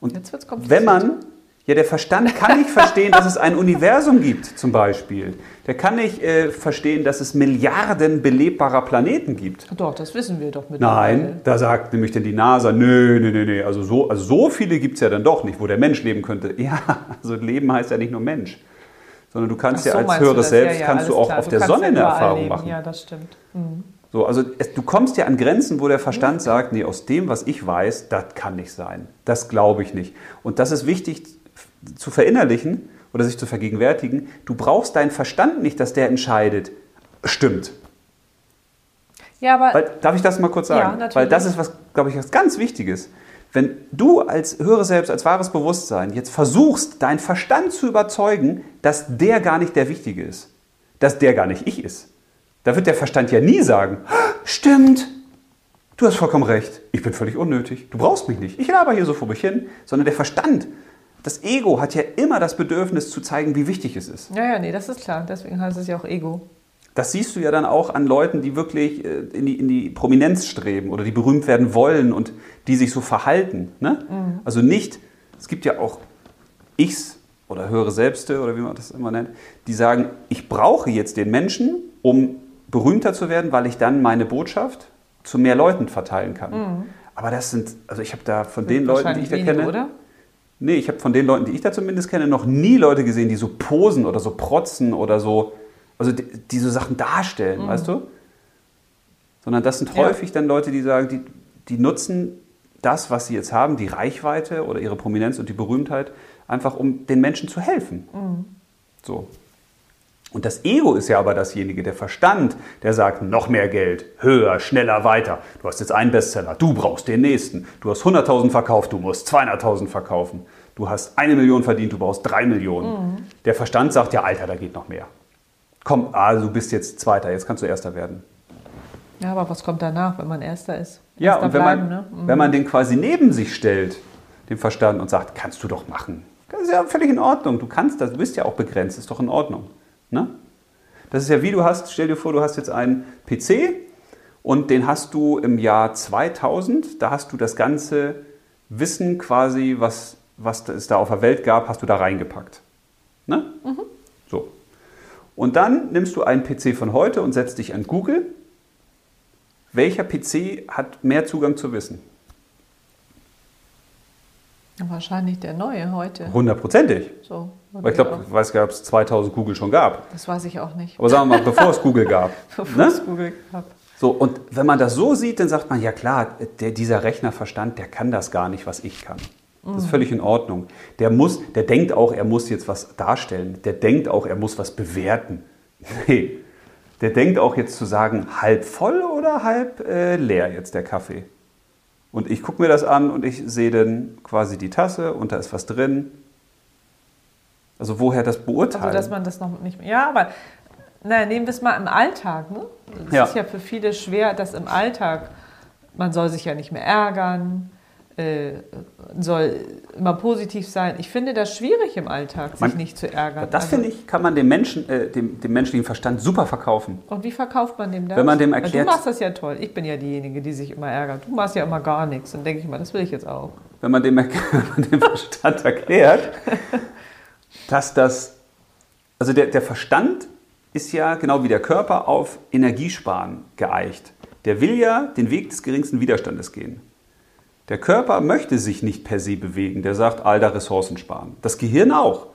Und Jetzt wird's kompliziert. wenn man, ja, der Verstand kann nicht verstehen, dass es ein Universum gibt, zum Beispiel. Der kann nicht äh, verstehen, dass es Milliarden belebbarer Planeten gibt. Doch, das wissen wir doch mittlerweile. Nein, da sagt nämlich dann die NASA, nö, nö, nö, nö, also so, also so viele gibt es ja dann doch nicht, wo der Mensch leben könnte. *laughs* Ja, also Leben heißt ja nicht nur Mensch, sondern du kannst Ach ja so, als du höheres das? Ja, Selbst, ja, kannst du auch klar. auf der kannst Sonne eine Erfahrung leben. machen. Ja, das stimmt. Mhm. So, also es, du kommst ja an Grenzen, wo der Verstand sagt, nee, aus dem, was ich weiß, das kann nicht sein. Das glaube ich nicht. Und das ist wichtig zu verinnerlichen oder sich zu vergegenwärtigen. Du brauchst deinen Verstand nicht, dass der entscheidet, stimmt. Ja, aber Weil, darf ich das mal kurz Ja, sagen? natürlich. Weil das ist was, glaube ich, was ganz Wichtiges. Wenn du als höheres Selbst, als wahres Bewusstsein jetzt versuchst, deinen Verstand zu überzeugen, dass der gar nicht der Wichtige ist, dass der gar nicht ich ist, da wird der Verstand ja nie sagen, "Ah, stimmt, du hast vollkommen recht, ich bin völlig unnötig, du brauchst mich nicht, ich laber hier so vor mich hin, sondern der Verstand, das Ego hat ja immer das Bedürfnis zu zeigen, wie wichtig es ist. ja, ja, nee, das ist klar. Deswegen heißt es ja auch Ego. Das siehst du ja dann auch an Leuten, die wirklich äh, in die, in die Prominenz streben oder die berühmt werden wollen und die sich so verhalten. Ne? Also nicht, es gibt ja auch Ichs oder höhere Selbste oder wie man das immer nennt, die sagen, ich brauche jetzt den Menschen, um berühmter zu werden, weil ich dann meine Botschaft zu mehr Leuten verteilen kann. Mhm. Aber das sind, also ich habe da von den Leuten, die ich da kenne, oder? Nee, ich habe von den Leuten, die ich da zumindest kenne, noch nie Leute gesehen, die so posen oder so protzen oder so, also die, die so Sachen darstellen, mhm. weißt du? Sondern das sind häufig ja. dann Leute, die sagen, die, die nutzen das, was sie jetzt haben, die Reichweite oder ihre Prominenz und die Berühmtheit, einfach um den Menschen zu helfen. Mhm. So. Und das Ego ist ja aber dasjenige, der Verstand, der sagt, noch mehr Geld, höher, schneller, weiter. Du hast jetzt einen Bestseller, du brauchst den nächsten. Du hast 100.000 verkauft, du musst 200.000 verkaufen. Du hast eine Million verdient, du brauchst drei Millionen. Mhm. Der Verstand sagt ja, Alter, da geht noch mehr. Komm, also du bist jetzt Zweiter, jetzt kannst du Erster werden. Ja, aber was kommt danach, wenn man Erster ist? Ja, und wenn, bleiben, man, ne? mhm. wenn man den quasi neben sich stellt, den Verstand, und sagt, kannst du doch machen. Das ist ja völlig in Ordnung. Du kannst das, du bist ja auch begrenzt, ist doch in Ordnung. Ne? Das ist ja wie du hast, stell dir vor, du hast jetzt einen PC und den hast du im Jahr 2000, da hast du das ganze Wissen quasi, was, was es da auf der Welt gab, hast du da reingepackt. Ne? Mhm. So. Und dann nimmst du einen PC von heute und setzt dich an Google. Welcher PC hat mehr Zugang zu Wissen? Wahrscheinlich der neue heute. Hundertprozentig. So. Weil ich glaube, ich weiß gar nicht, ob es 2000 Google schon gab. Das weiß ich auch nicht. Aber sagen wir mal, bevor es Google gab. *laughs* bevor ne? es Google gab. So, und wenn man das so sieht, dann sagt man, ja klar, der, dieser Rechnerverstand, der kann das gar nicht, was ich kann. Das ist mhm. völlig in Ordnung. Der muss, der denkt auch, er muss jetzt was darstellen. Der denkt auch, er muss was bewerten. *laughs* Nee. Der denkt auch jetzt zu sagen, halb voll oder halb äh, leer jetzt der Kaffee. Und ich gucke mir das an und ich sehe dann quasi die Tasse und da ist was drin. Also woher das beurteilen? Also dass man das noch nicht mehr. Ja, aber na, nehmen wir es mal im Alltag. Ne? Es ja. ist ja für viele schwer, dass im Alltag, man soll sich ja nicht mehr ärgern, äh, soll immer positiv sein. Ich finde das schwierig im Alltag, sich man, nicht zu ärgern. Das also, finde ich, kann man dem Menschen, äh, dem, dem menschlichen Verstand super verkaufen. Und wie verkauft man dem das? Wenn man dem erklärt. Du machst das ja toll. Ich bin ja diejenige, die sich immer ärgert. Du machst ja immer gar nichts. Und denke ich mal, das will ich jetzt auch. Wenn man dem, *laughs* wenn man dem Verstand erklärt, *laughs* dass das, also der, der Verstand ist ja genau wie der Körper auf Energiesparen geeicht. Der will ja den Weg des geringsten Widerstandes gehen. Der Körper möchte sich nicht per se bewegen. Der sagt, alter, Ressourcen sparen. Das Gehirn auch.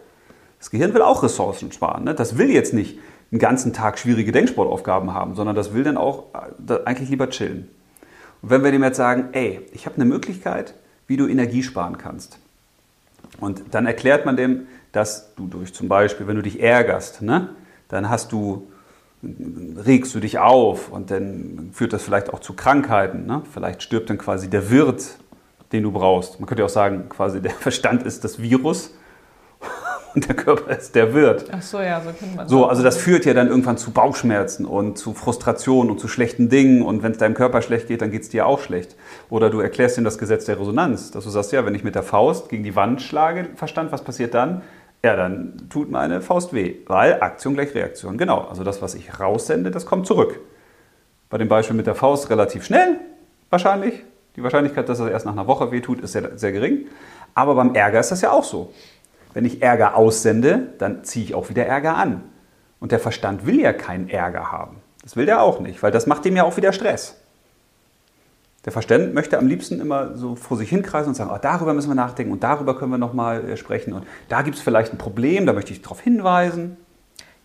Das Gehirn will auch Ressourcen sparen. Ne? Das will jetzt nicht einen ganzen Tag schwierige Denksportaufgaben haben, sondern das will dann auch äh, eigentlich lieber chillen. Und wenn wir dem jetzt sagen, ey, ich habe eine Möglichkeit, wie du Energie sparen kannst. Und dann erklärt man dem, dass du durch zum Beispiel, wenn du dich ärgerst, ne, dann hast du regst du dich auf und dann führt das vielleicht auch zu Krankheiten. Ne? Vielleicht stirbt dann quasi der Wirt den du brauchst. Man könnte auch sagen, quasi der *laughs* Verstand ist das Virus und *laughs* der Körper ist der Wirt. Ach so, ja, so könnte man So, also das führt ja dann irgendwann zu Bauchschmerzen und zu Frustration und zu schlechten Dingen und wenn es deinem Körper schlecht geht, dann geht es dir auch schlecht. Oder du erklärst ihm das Gesetz der Resonanz, dass du sagst, ja, wenn ich mit der Faust gegen die Wand schlage, Verstand, was passiert dann? Ja, dann tut meine Faust weh, weil Aktion gleich Reaktion. Genau, also das, was ich raussende, das kommt zurück. Bei dem Beispiel mit der Faust relativ schnell, wahrscheinlich, die Wahrscheinlichkeit, dass es erst nach einer Woche wehtut, ist sehr, sehr gering. Aber beim Ärger ist das ja auch so. Wenn ich Ärger aussende, dann ziehe ich auch wieder Ärger an. Und der Verstand will ja keinen Ärger haben. Das will der auch nicht, weil das macht dem ja auch wieder Stress. Der Verstand möchte am liebsten immer so vor sich hinkreisen und sagen, oh, darüber müssen wir nachdenken und darüber können wir nochmal äh, sprechen und da gibt es vielleicht ein Problem, da möchte ich darauf hinweisen.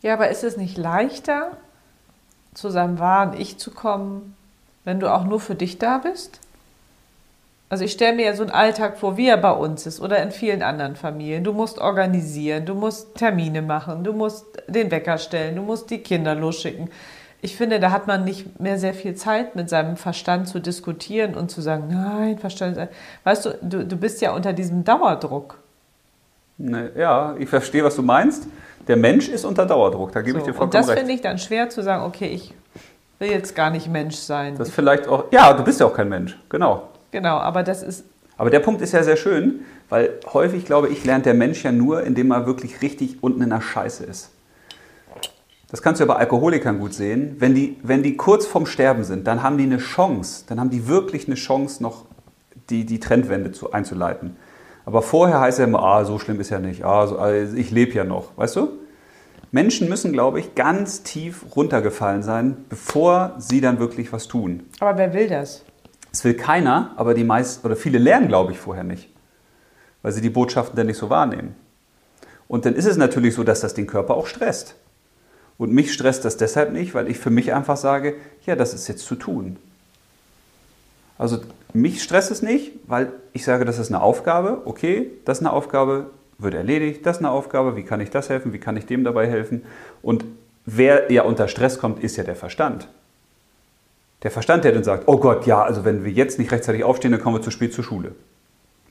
Ja, aber ist es nicht leichter, zu seinem wahren Ich zu kommen, wenn du auch nur für dich da bist? Also ich stelle mir ja so einen Alltag vor, wie er bei uns ist oder in vielen anderen Familien. Du musst organisieren, du musst Termine machen, du musst den Wecker stellen, du musst die Kinder losschicken. Ich finde, da hat man nicht mehr sehr viel Zeit, mit seinem Verstand zu diskutieren und zu sagen, nein, Verstand. Weißt du, du, du bist ja unter diesem Dauerdruck. Ne, ja, ich verstehe, was du meinst. Der Mensch ist unter Dauerdruck, da gebe so, ich dir vollkommen recht. Und das finde ich dann schwer zu sagen, okay, ich will jetzt gar nicht Mensch sein. Das vielleicht auch, ja, du bist ja auch kein Mensch, genau. Genau, aber das ist. Aber der Punkt ist ja sehr schön, weil häufig, glaube ich, lernt der Mensch ja nur, indem er wirklich richtig unten in der Scheiße ist. Das kannst du ja bei Alkoholikern gut sehen. Wenn die, wenn die kurz vorm Sterben sind, dann haben die eine Chance, dann haben die wirklich eine Chance, noch die, die Trendwende zu, einzuleiten. Aber vorher heißt er immer, ah, so schlimm ist ja nicht, ah, so, also ich lebe ja noch, weißt du? Menschen müssen, glaube ich, ganz tief runtergefallen sein, bevor sie dann wirklich was tun. Aber wer will das? Es will keiner, aber die meisten oder viele lernen, glaube ich, vorher nicht, weil sie die Botschaften dann nicht so wahrnehmen. Und dann ist es natürlich so, dass das den Körper auch stresst. Und mich stresst das deshalb nicht, weil ich für mich einfach sage, ja, das ist jetzt zu tun. Also mich stresst es nicht, weil ich sage, das ist eine Aufgabe, okay, das ist eine Aufgabe, wird erledigt, das ist eine Aufgabe, wie kann ich das helfen, wie kann ich dem dabei helfen? Und wer ja unter Stress kommt, ist ja der Verstand. Der Verstand, der dann sagt, oh Gott, ja, also wenn wir jetzt nicht rechtzeitig aufstehen, dann kommen wir zu spät zur Schule.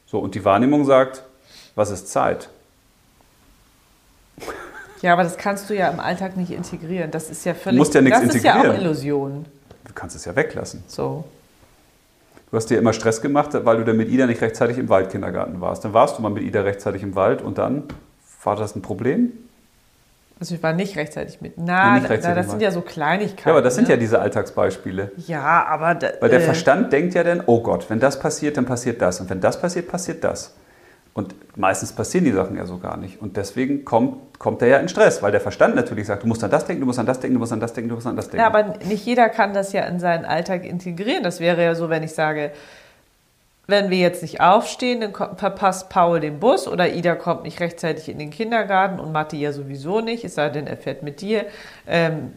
So, und die Wahrnehmung sagt, was ist Zeit? *laughs* Ja, aber das kannst du ja im Alltag nicht integrieren. Das ist ja völlig. Du musst ja nichts das ist integrieren. ja auch Illusion. Du kannst es ja weglassen. So. Du hast dir immer Stress gemacht, weil du dann mit Ida nicht rechtzeitig im Waldkindergarten warst. Dann warst du mal mit Ida rechtzeitig im Wald und dann war das ein Problem? Also ich war nicht rechtzeitig mit. Na, da- rechtzeitig das sind mal. ja so Kleinigkeiten. Ja, aber das sind ne? ja diese Alltagsbeispiele. Ja, aber. Da, Weil der äh, Verstand denkt ja dann, oh Gott, wenn das passiert, dann passiert das. Und wenn das passiert, passiert das. Und meistens passieren die Sachen ja so gar nicht. Und deswegen kommt, kommt er ja in Stress, weil der Verstand natürlich sagt, du musst an das denken, du musst an das denken, du musst an das denken, du musst an das denken. Ja, aber nicht jeder kann das ja in seinen Alltag integrieren. Das wäre ja so, wenn ich sage, wenn wir jetzt nicht aufstehen, dann verpasst Paul den Bus oder Ida kommt nicht rechtzeitig in den Kindergarten und Matti ja sowieso nicht, es sei denn, er fährt mit dir. Ähm,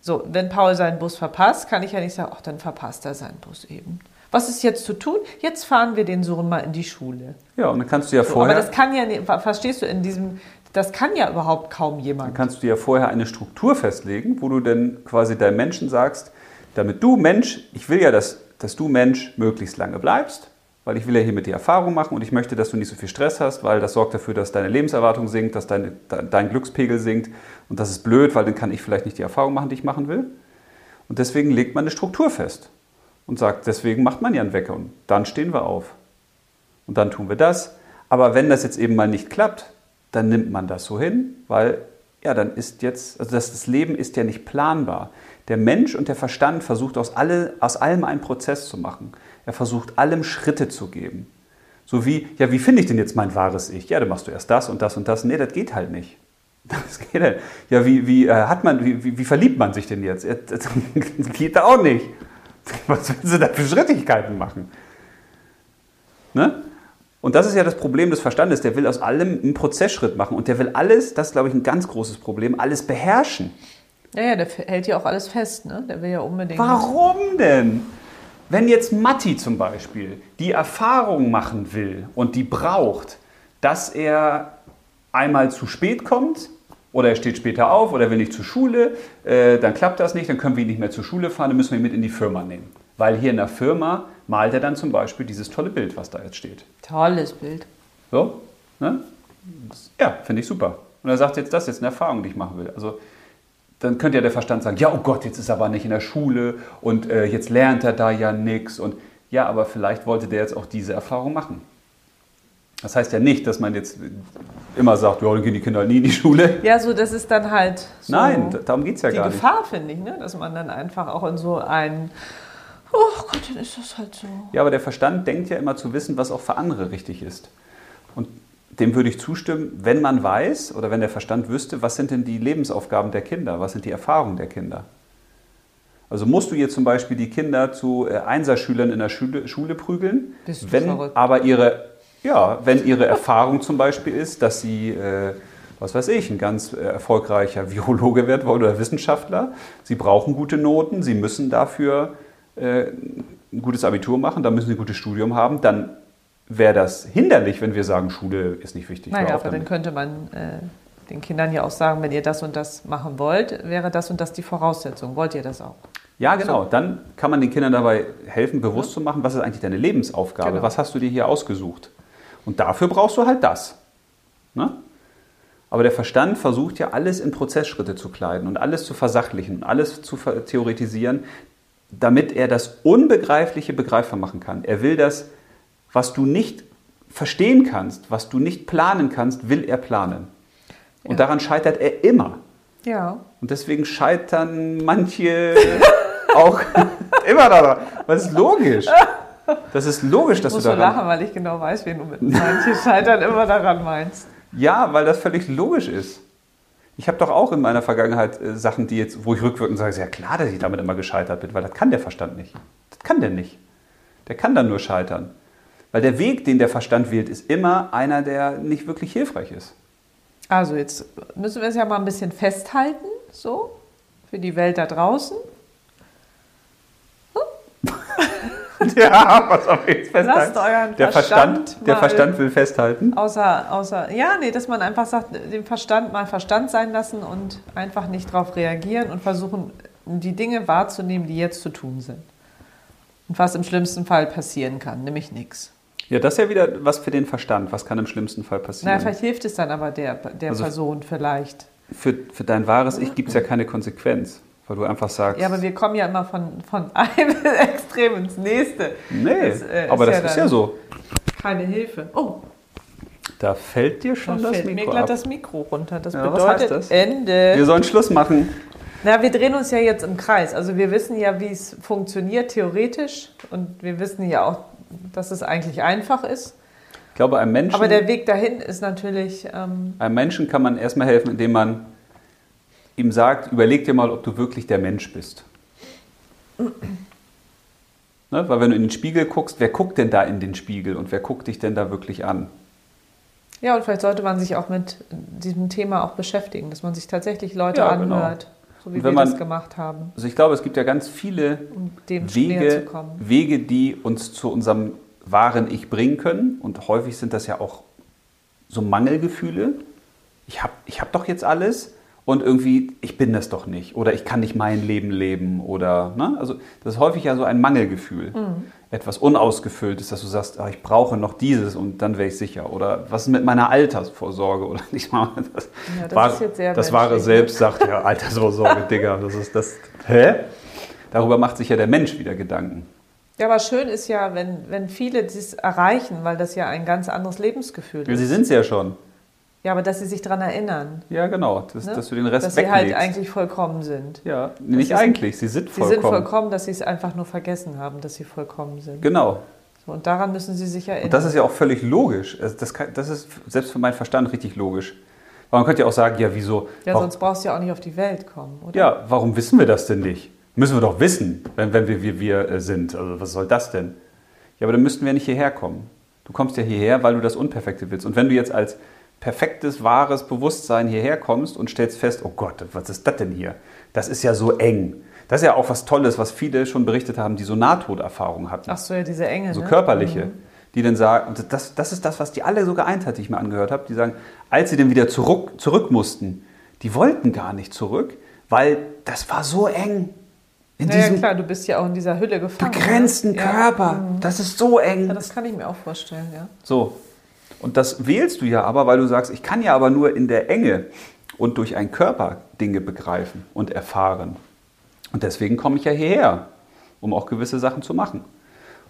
so, wenn Paul seinen Bus verpasst, kann ich ja nicht sagen, ach, dann verpasst er seinen Bus eben. Was ist jetzt zu tun? Jetzt fahren wir den Sohn mal in die Schule. ja, und dann kannst du ja So, vorher... aber das kann ja, verstehst du, in diesem, das kann ja überhaupt kaum Dann jemand. kannst du ja vorher eine Struktur festlegen, wo du dann quasi deinem Menschen sagst, damit du Mensch, ich will ja, dass, dass du Mensch möglichst lange bleibst, weil ich will ja hier mit dir Erfahrung machen und ich möchte, dass du nicht so viel Stress hast, weil das sorgt dafür, dass deine Lebenserwartung sinkt, dass deine, de- dein Glückspegel sinkt und das ist blöd, weil dann kann ich vielleicht nicht die Erfahrung machen, die ich machen will. Und deswegen legt man eine Struktur fest und sagt, deswegen macht man ja einen Wecker und dann stehen wir auf. Und dann tun wir das. Aber wenn das jetzt eben mal nicht klappt, dann nimmt man das so hin, weil ja, dann ist jetzt, also das, das Leben ist ja nicht planbar. Der Mensch und der Verstand versucht aus, alle, aus allem einen Prozess zu machen. Er versucht allem Schritte zu geben. So wie, ja, wie finde ich denn jetzt mein wahres Ich? Ja, dann machst du erst das und das und das. Nee, das geht halt nicht. *laughs* Das geht halt. Ja, wie, wie, äh, hat man, wie, wie, wie verliebt man sich denn jetzt? *laughs* Das geht da auch nicht. Was willst du da für Schrittigkeiten machen? Ne? Und das ist ja das Problem des Verstandes. Der will aus allem einen Prozessschritt machen. Und der will alles, das ist, glaube ich, ein ganz großes Problem, alles beherrschen. Ja, ja, der hält ja auch alles fest, ne? Der will ja unbedingt. Warum denn? Wenn jetzt Matti zum Beispiel die Erfahrung machen will und die braucht, dass er einmal zu spät kommt oder er steht später auf oder er will nicht zur Schule, äh, dann klappt das nicht, dann können wir ihn nicht mehr zur Schule fahren, dann müssen wir ihn mit in die Firma nehmen. Weil hier in der Firma malt er dann zum Beispiel dieses tolle Bild, was da jetzt steht. Tolles Bild. So, ne? Ja, finde ich super. Und er sagt jetzt, das ist jetzt eine Erfahrung, die ich machen will. Also dann könnte ja der Verstand sagen, ja, oh Gott, jetzt ist er aber nicht in der Schule und äh, jetzt lernt er da ja nichts. Und ja, aber vielleicht wollte der jetzt auch diese Erfahrung machen. Das heißt ja nicht, dass man jetzt immer sagt, ja, dann gehen die Kinder nie in die Schule. Ja, so das ist dann halt so Nein, darum geht es ja die gar nicht. Gefahr, finde ich, ne? dass man dann einfach auch in so ein, oh Gott, dann ist das halt so. Ja, aber der Verstand denkt ja immer zu wissen, was auch für andere richtig ist. Dem würde ich zustimmen, wenn man weiß oder wenn der Verstand wüsste, was sind denn die Lebensaufgaben der Kinder, was sind die Erfahrungen der Kinder. Also musst du jetzt zum Beispiel die Kinder zu äh, Einserschülern in der Schule, Schule prügeln, wenn verrückt. aber ihre, ja, wenn ihre Erfahrung zum Beispiel ist, dass sie, äh, was weiß ich, ein ganz äh, erfolgreicher Virologe werden wollen oder Wissenschaftler, sie brauchen gute Noten, sie müssen dafür äh, ein gutes Abitur machen, dann müssen sie ein gutes Studium haben, dann wäre das hinderlich, wenn wir sagen, Schule ist nicht wichtig. Naja, aber dann könnte man äh, den Kindern ja auch sagen, wenn ihr das und das machen wollt, wäre das und das die Voraussetzung. Wollt ihr das auch? Ja, genau. Dann kann man den Kindern dabei helfen, bewusst zu machen, was ist eigentlich deine Lebensaufgabe, Genau. was hast du dir hier ausgesucht. Und dafür brauchst du halt das. Ne? Aber der Verstand versucht ja alles in Prozessschritte zu kleiden und alles zu versachlichen und alles zu theoretisieren, damit er das Unbegreifliche begreifbar machen kann. Er will das, was du nicht verstehen kannst, was du nicht planen kannst, will er planen. Und Ja. daran scheitert er immer. Ja. Und deswegen scheitern manche *laughs* auch *laughs* immer daran. Was ist logisch? Das ist logisch, dass ich muss du so daran... lachen, weil ich genau weiß, wen du mit manchen *laughs* Scheitern immer daran meinst. Ja, weil das völlig logisch ist. Ich habe doch auch in meiner Vergangenheit äh, Sachen, die jetzt, wo ich rückwirkend sage, ist ja klar, dass ich damit immer gescheitert bin, weil das kann der Verstand nicht. Das kann der nicht. Der kann dann nur scheitern. Weil der Weg, den der Verstand wählt, ist immer einer, der nicht wirklich hilfreich ist. Also jetzt müssen wir es ja mal ein bisschen festhalten, so, für die Welt da draußen. *laughs* ja, was auf jetzt Lasst euren der Verstand, Verstand, der Verstand will festhalten. Außer, außer, ja, nee, dass man einfach sagt, den Verstand mal Verstand sein lassen und einfach nicht darauf reagieren und versuchen, die Dinge wahrzunehmen, die jetzt zu tun sind. Und was im schlimmsten Fall passieren kann, nämlich nichts. Ja, das ist ja wieder was für den Verstand. Was kann im schlimmsten Fall passieren? Na, vielleicht hilft es dann aber der, der Also- Person vielleicht. für, für dein wahres Ich gibt es ja keine Konsequenz, weil du einfach sagst, Ja, aber wir kommen ja immer von, von *laughs* einem Extrem ins nächste. nee, Das, äh, aber das ja ist ja so. Keine Hilfe. Oh, Da fällt dir da schon das fällt mir Mikro glatt ab. das Mikro runter. Das Ja, was bedeutet heißt das? Ende. Wir sollen Schluss machen. Na, wir drehen uns ja jetzt im Kreis. Also wir wissen ja, wie es funktioniert theoretisch und wir wissen ja auch, dass es eigentlich einfach ist. Ich glaube, einem Menschen, Aber der Weg dahin ist natürlich, ähm, einem Menschen kann man erstmal helfen, indem man ihm sagt, überleg dir mal, ob du wirklich der Mensch bist. *clears throat* ne? Weil wenn du in den Spiegel guckst, wer guckt denn da in den Spiegel und wer guckt dich denn da wirklich an? ja, und vielleicht sollte man sich auch mit diesem Thema auch beschäftigen, dass man sich tatsächlich Leute Ja, genau. So wie wir das man- gemacht haben, Also ich glaube, es gibt ja ganz viele um Wege. Wege, die uns zu unserem wahren Ich bringen können. Und häufig sind das ja auch so Mangelgefühle. Ich habe ich hab doch jetzt alles und irgendwie, ich bin das doch nicht. Oder ich kann nicht mein Leben leben. Oder, ne? Also das ist häufig ja so ein Mangelgefühl. Etwas Unausgefülltes, dass du sagst, ah, ich brauche noch dieses und dann wäre ich sicher. Oder was ist mit meiner Altersvorsorge? Oder *laughs* nicht mal das, Ja, das war- ist jetzt sehr das wahre menschlich, Selbst sagt ja, Altersvorsorge, *laughs* Digga, das ist das. Hä? Darüber macht sich ja der Mensch wieder Gedanken. Ja, aber schön ist ja, wenn, wenn viele das erreichen, weil das ja ein ganz anderes Lebensgefühl Ja, ist. Sie sind es ja schon. Ja, aber dass sie sich daran erinnern, Ja, genau. Das, ne? Dass du den Rest dass sie weglegst. halt eigentlich vollkommen sind. ja, nicht ist- eigentlich. Sie sind Sie vollkommen. sind vollkommen, dass sie es einfach nur vergessen haben, dass sie vollkommen sind. Genau. So, und daran müssen sie sich erinnern. Und das ist ja auch völlig logisch. Also das, kann, das ist selbst für meinen Verstand richtig logisch. Aber man könnte ja auch sagen, ja, wieso? ja, warum, sonst brauchst du ja auch nicht auf die Welt kommen, oder? ja, warum wissen wir das denn nicht? Müssen wir doch wissen, wenn, wenn wir wir, wir äh, sind. Also was soll das denn? Ja, aber dann müssten wir nicht hierher kommen. Du kommst ja hierher, weil du das Unperfekte willst. Und wenn du jetzt als perfektes, wahres Bewusstsein hierher kommst und stellst fest, oh Gott, was ist das denn hier? Das ist ja so eng. Das ist ja auch was Tolles, was viele schon berichtet haben, die so Nahtoderfahrungen hatten. Ach so, ja, diese Enge. so ne? körperliche, Mhm. die dann sagen, und das, das ist das, was die alle so geeint hat, die ich mir angehört habe, die sagen, als sie dann wieder zurück, zurück mussten, die wollten gar nicht zurück, weil das war so eng. In Ja, ja, diesem klar, du bist ja auch in dieser Hülle gefangen. begrenzten ne? Ja. Körper. Mhm. Das ist so eng. Ja, das kann ich mir auch vorstellen, ja. So. Und das wählst du ja aber, weil du sagst, ich kann ja aber nur in der Enge und durch einen Körper Dinge begreifen und erfahren. Und deswegen komme ich ja hierher, um auch gewisse Sachen zu machen.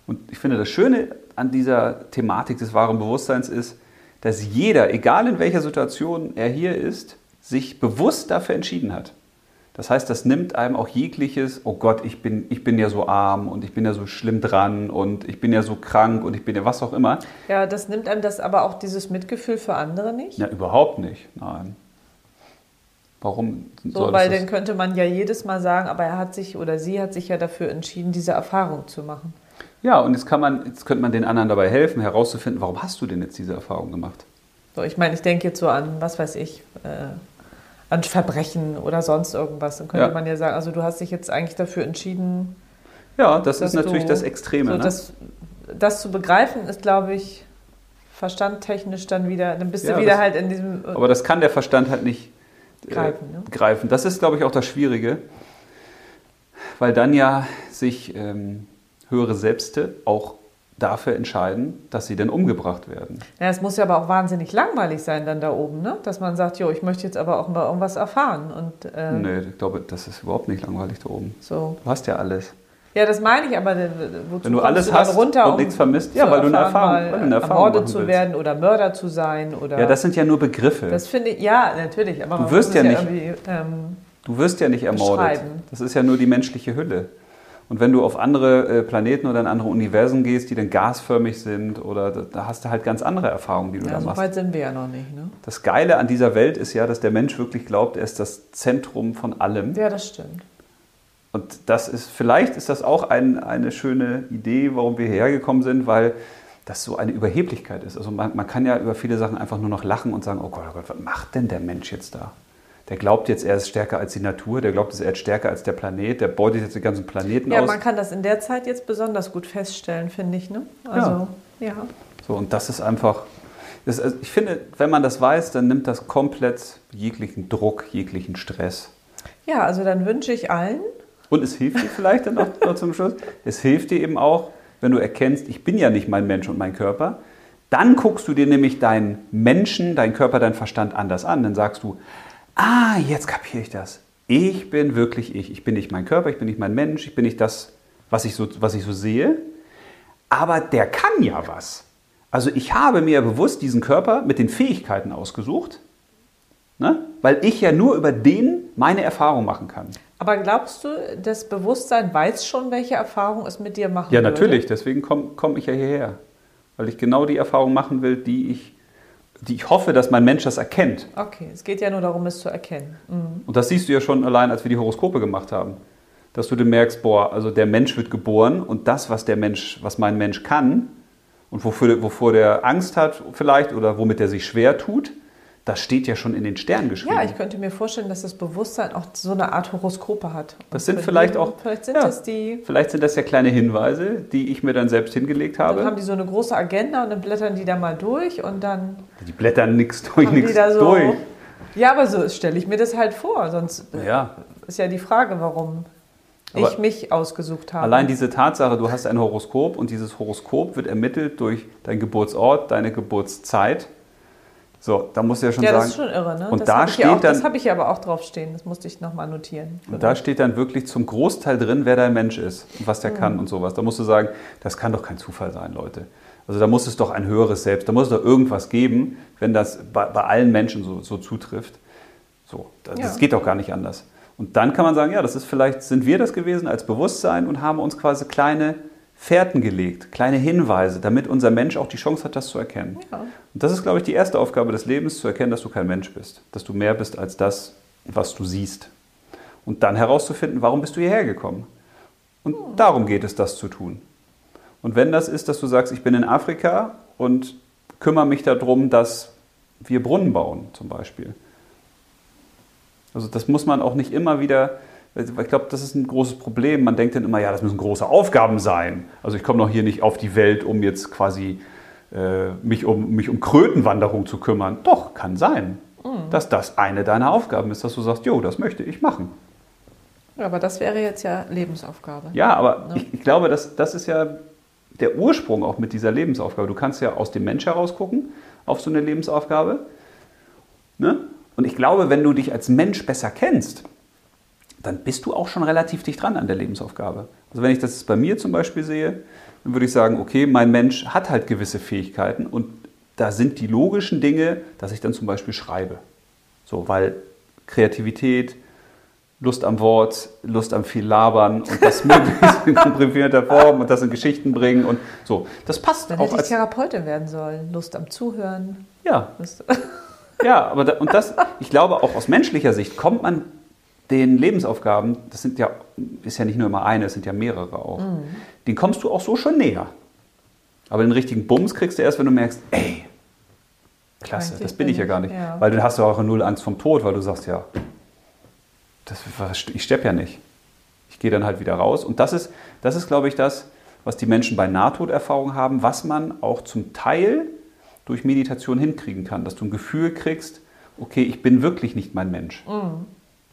Und ich finde, das Schöne an dieser Thematik des wahren Bewusstseins ist, dass jeder, egal in welcher Situation er hier ist, sich bewusst dafür entschieden hat. Das heißt, das nimmt einem auch jegliches, oh Gott, ich bin, ich bin ja so arm und ich bin ja so schlimm dran und ich bin ja so krank und ich bin ja was auch immer. Ja, das nimmt einem das aber auch dieses Mitgefühl für andere nicht. Ja, überhaupt nicht. Nein. Warum So, weil dann könnte man ja jedes Mal sagen, aber er hat sich oder sie hat sich ja dafür entschieden, diese Erfahrung zu machen. Ja, und jetzt kann man, jetzt könnte man den anderen dabei helfen, herauszufinden, warum hast du denn jetzt diese Erfahrung gemacht? So, ich meine, ich denke jetzt so an, was weiß ich, äh, an Verbrechen oder sonst irgendwas. Dann könnte Ja. man ja sagen, also du hast dich jetzt eigentlich dafür entschieden, Ja, das ist natürlich du- das Extreme. so, ne? das, das zu begreifen, ist, glaube ich, verstandtechnisch dann wieder, dann bist Ja, du wieder das- halt in diesem äh, Aber das kann der Verstand halt nicht äh, Greifen, ne? greifen. Das ist, glaube ich, auch das Schwierige, weil dann ja sich ähm, höhere Selbste auch dafür entscheiden, dass sie denn umgebracht werden. Ja, es muss ja aber auch wahnsinnig langweilig sein dann da oben, ne? Dass man sagt, jo, ich möchte jetzt aber auch mal irgendwas erfahren und äh, Nee, ich glaube, das ist überhaupt nicht langweilig da oben. so. Du hast ja alles. Ja, das meine ich, aber äh, wozu Wenn du alles du hast runter, und um nichts vermisst, ja, weil du eine Erfahrung- mal weil eine Erfahrung ermordet zu willst. werden oder Mörder zu sein oder Ja, das sind ja nur Begriffe. das finde ich, ja, natürlich, aber Du wirst ja nicht- ähm, Du wirst ja nicht ermordet. Das ist ja nur die menschliche Hülle. Und wenn du auf andere äh, Planeten oder in andere Universen gehst, die dann gasförmig sind, oder da, hast du halt ganz andere Erfahrungen, die du Ja, da so machst. weit sind wir ja noch nicht. Ne? Das Geile an dieser Welt ist ja, dass der Mensch wirklich glaubt, er ist das Zentrum von allem. Ja, das stimmt. Und das ist, vielleicht ist das auch ein, eine schöne Idee, warum wir hierher gekommen sind, weil das so eine Überheblichkeit ist. Also man, man kann ja über viele Sachen einfach nur noch lachen und sagen, oh Gott, oh Gott, was macht denn der Mensch jetzt da? Der glaubt jetzt, er ist stärker als die Natur, der glaubt, er ist stärker als der Planet, der beutet jetzt den ganzen Planeten Ja, aus. man kann das in der Zeit jetzt besonders gut feststellen, finde ich. Ne? Also, ja. So, und das ist einfach, das, also ich finde, wenn man das weiß, dann nimmt das komplett jeglichen Druck, jeglichen Stress. Ja, also dann wünsche ich allen, Und es hilft dir vielleicht dann noch, *laughs* noch zum Schluss, es hilft dir eben auch, wenn du erkennst, ich bin ja nicht mein Mensch und mein Körper, dann guckst du dir nämlich deinen Menschen, deinen Körper, deinen Verstand anders an. Dann sagst du, ah, jetzt kapiere ich das. Ich bin wirklich ich. Ich bin nicht mein Körper, ich bin nicht mein Mensch, ich bin nicht das, was ich so, was ich so sehe. Aber der kann ja was. Also ich habe mir bewusst diesen Körper mit den Fähigkeiten ausgesucht, ne? weil ich ja nur über den meine Erfahrung machen kann. aber glaubst du, das Bewusstsein weiß schon, welche Erfahrung es mit dir machen Ja, würde? natürlich. Deswegen komme komm ich ja hierher. Weil ich genau die Erfahrung machen will, die ich, die ich hoffe, dass mein Mensch das erkennt. Okay, es geht ja nur darum, es zu erkennen. Mhm. Und das siehst du ja schon allein, als wir die Horoskope gemacht haben. Dass du dann merkst, boah, also der Mensch wird geboren und das, was der Mensch, was mein Mensch kann und wofür, wovor der Angst hat vielleicht oder womit er sich schwer tut, das steht ja schon in den Sternen geschrieben. Ja, ich könnte mir vorstellen, dass das Bewusstsein auch so eine Art Horoskope hat. Das Und sind für vielleicht jeden- auch- Vielleicht sind ja. das die. Vielleicht sind das ja kleine Hinweise, die ich mir dann selbst hingelegt Dann habe. haben die so eine große Agenda und dann blättern die da mal durch und dann Die blättern nichts durch, die nichts so. durch. Ja, aber so stelle ich mir das halt vor. Sonst Ja, ist ja die Frage, warum Aber ich mich ausgesucht habe. Allein diese Tatsache, du hast ein Horoskop und dieses Horoskop wird ermittelt durch deinen Geburtsort, deine Geburtszeit. So, da musst du ja schon ja, sagen. das ist schon irre, ne? Und das da habe ich, steht ja auch- dann- das habe ich ja aber auch draufstehen. Das musste ich nochmal notieren. und da steht dann wirklich zum Großteil drin, wer dein Mensch ist und was der Mhm. kann und sowas. Da musst du sagen, das kann doch kein Zufall sein, Leute. Also da muss es doch ein höheres Selbst, da muss es doch irgendwas geben, wenn das bei, bei allen Menschen so, so zutrifft. So, das, Ja. das geht doch gar nicht anders. Und dann kann man sagen, ja, das ist vielleicht, sind wir das gewesen als Bewusstsein und haben uns quasi kleine Fährten gelegt, kleine Hinweise, damit unser Mensch auch die Chance hat, das zu erkennen. Ja. Und das ist, glaube ich, die erste Aufgabe des Lebens, zu erkennen, dass du kein Mensch bist, dass du mehr bist als das, was du siehst. Und dann herauszufinden, warum bist du hierher gekommen? Und darum geht es, das zu tun. Und wenn das ist, dass du sagst, ich bin in Afrika und kümmere mich darum, dass wir Brunnen bauen, zum Beispiel. Also das muss man auch nicht immer wieder, ich glaube, das ist ein großes Problem. Man denkt dann immer, ja, das müssen große Aufgaben sein. Also ich komme noch hier nicht auf die Welt, um jetzt quasi äh, mich, um, mich um Krötenwanderung zu kümmern. Doch, kann sein, dass das eine deiner Aufgaben ist, dass du sagst, jo, das möchte ich machen. Aber das wäre jetzt ja Lebensaufgabe. Ja, aber Ne? ich, ich glaube, das, das ist ja der Ursprung auch mit dieser Lebensaufgabe. Du kannst ja aus dem Mensch heraus gucken auf so eine Lebensaufgabe. Ne? Und ich glaube, wenn du dich als Mensch besser kennst, dann bist du auch schon relativ dicht dran an der Lebensaufgabe. Also wenn ich das bei mir zum Beispiel sehe, dann würde ich sagen, okay, mein Mensch hat halt gewisse Fähigkeiten und da sind die logischen Dinge, dass ich dann zum Beispiel schreibe. So, weil Kreativität, Lust am Wort, Lust am viel Labern und das *laughs* möglichst in komprimierter Form und das in Geschichten bringen und so. Das passt Dann auch hätte ich als Therapeutin werden sollen. Lust am Zuhören. ja, ja, aber da, und das, ich glaube auch aus menschlicher Sicht kommt man den Lebensaufgaben, das sind ja ist ja nicht nur immer eine, es sind ja mehrere auch. Mhm. Den kommst du auch so schon näher. Aber den richtigen Bums kriegst du erst, wenn du merkst, ey, klasse, das bin ich ja gar ich, nicht. ja. Weil dann hast du auch null Angst vom Tod, weil du sagst, ja, das, ich sterbe ja nicht. Ich gehe dann halt wieder raus. Und das ist, das ist, glaube ich, das, was die Menschen bei Nahtoderfahrungen haben, was man auch zum Teil durch Meditation hinkriegen kann, dass du ein Gefühl kriegst, okay, ich bin wirklich nicht mein Mensch.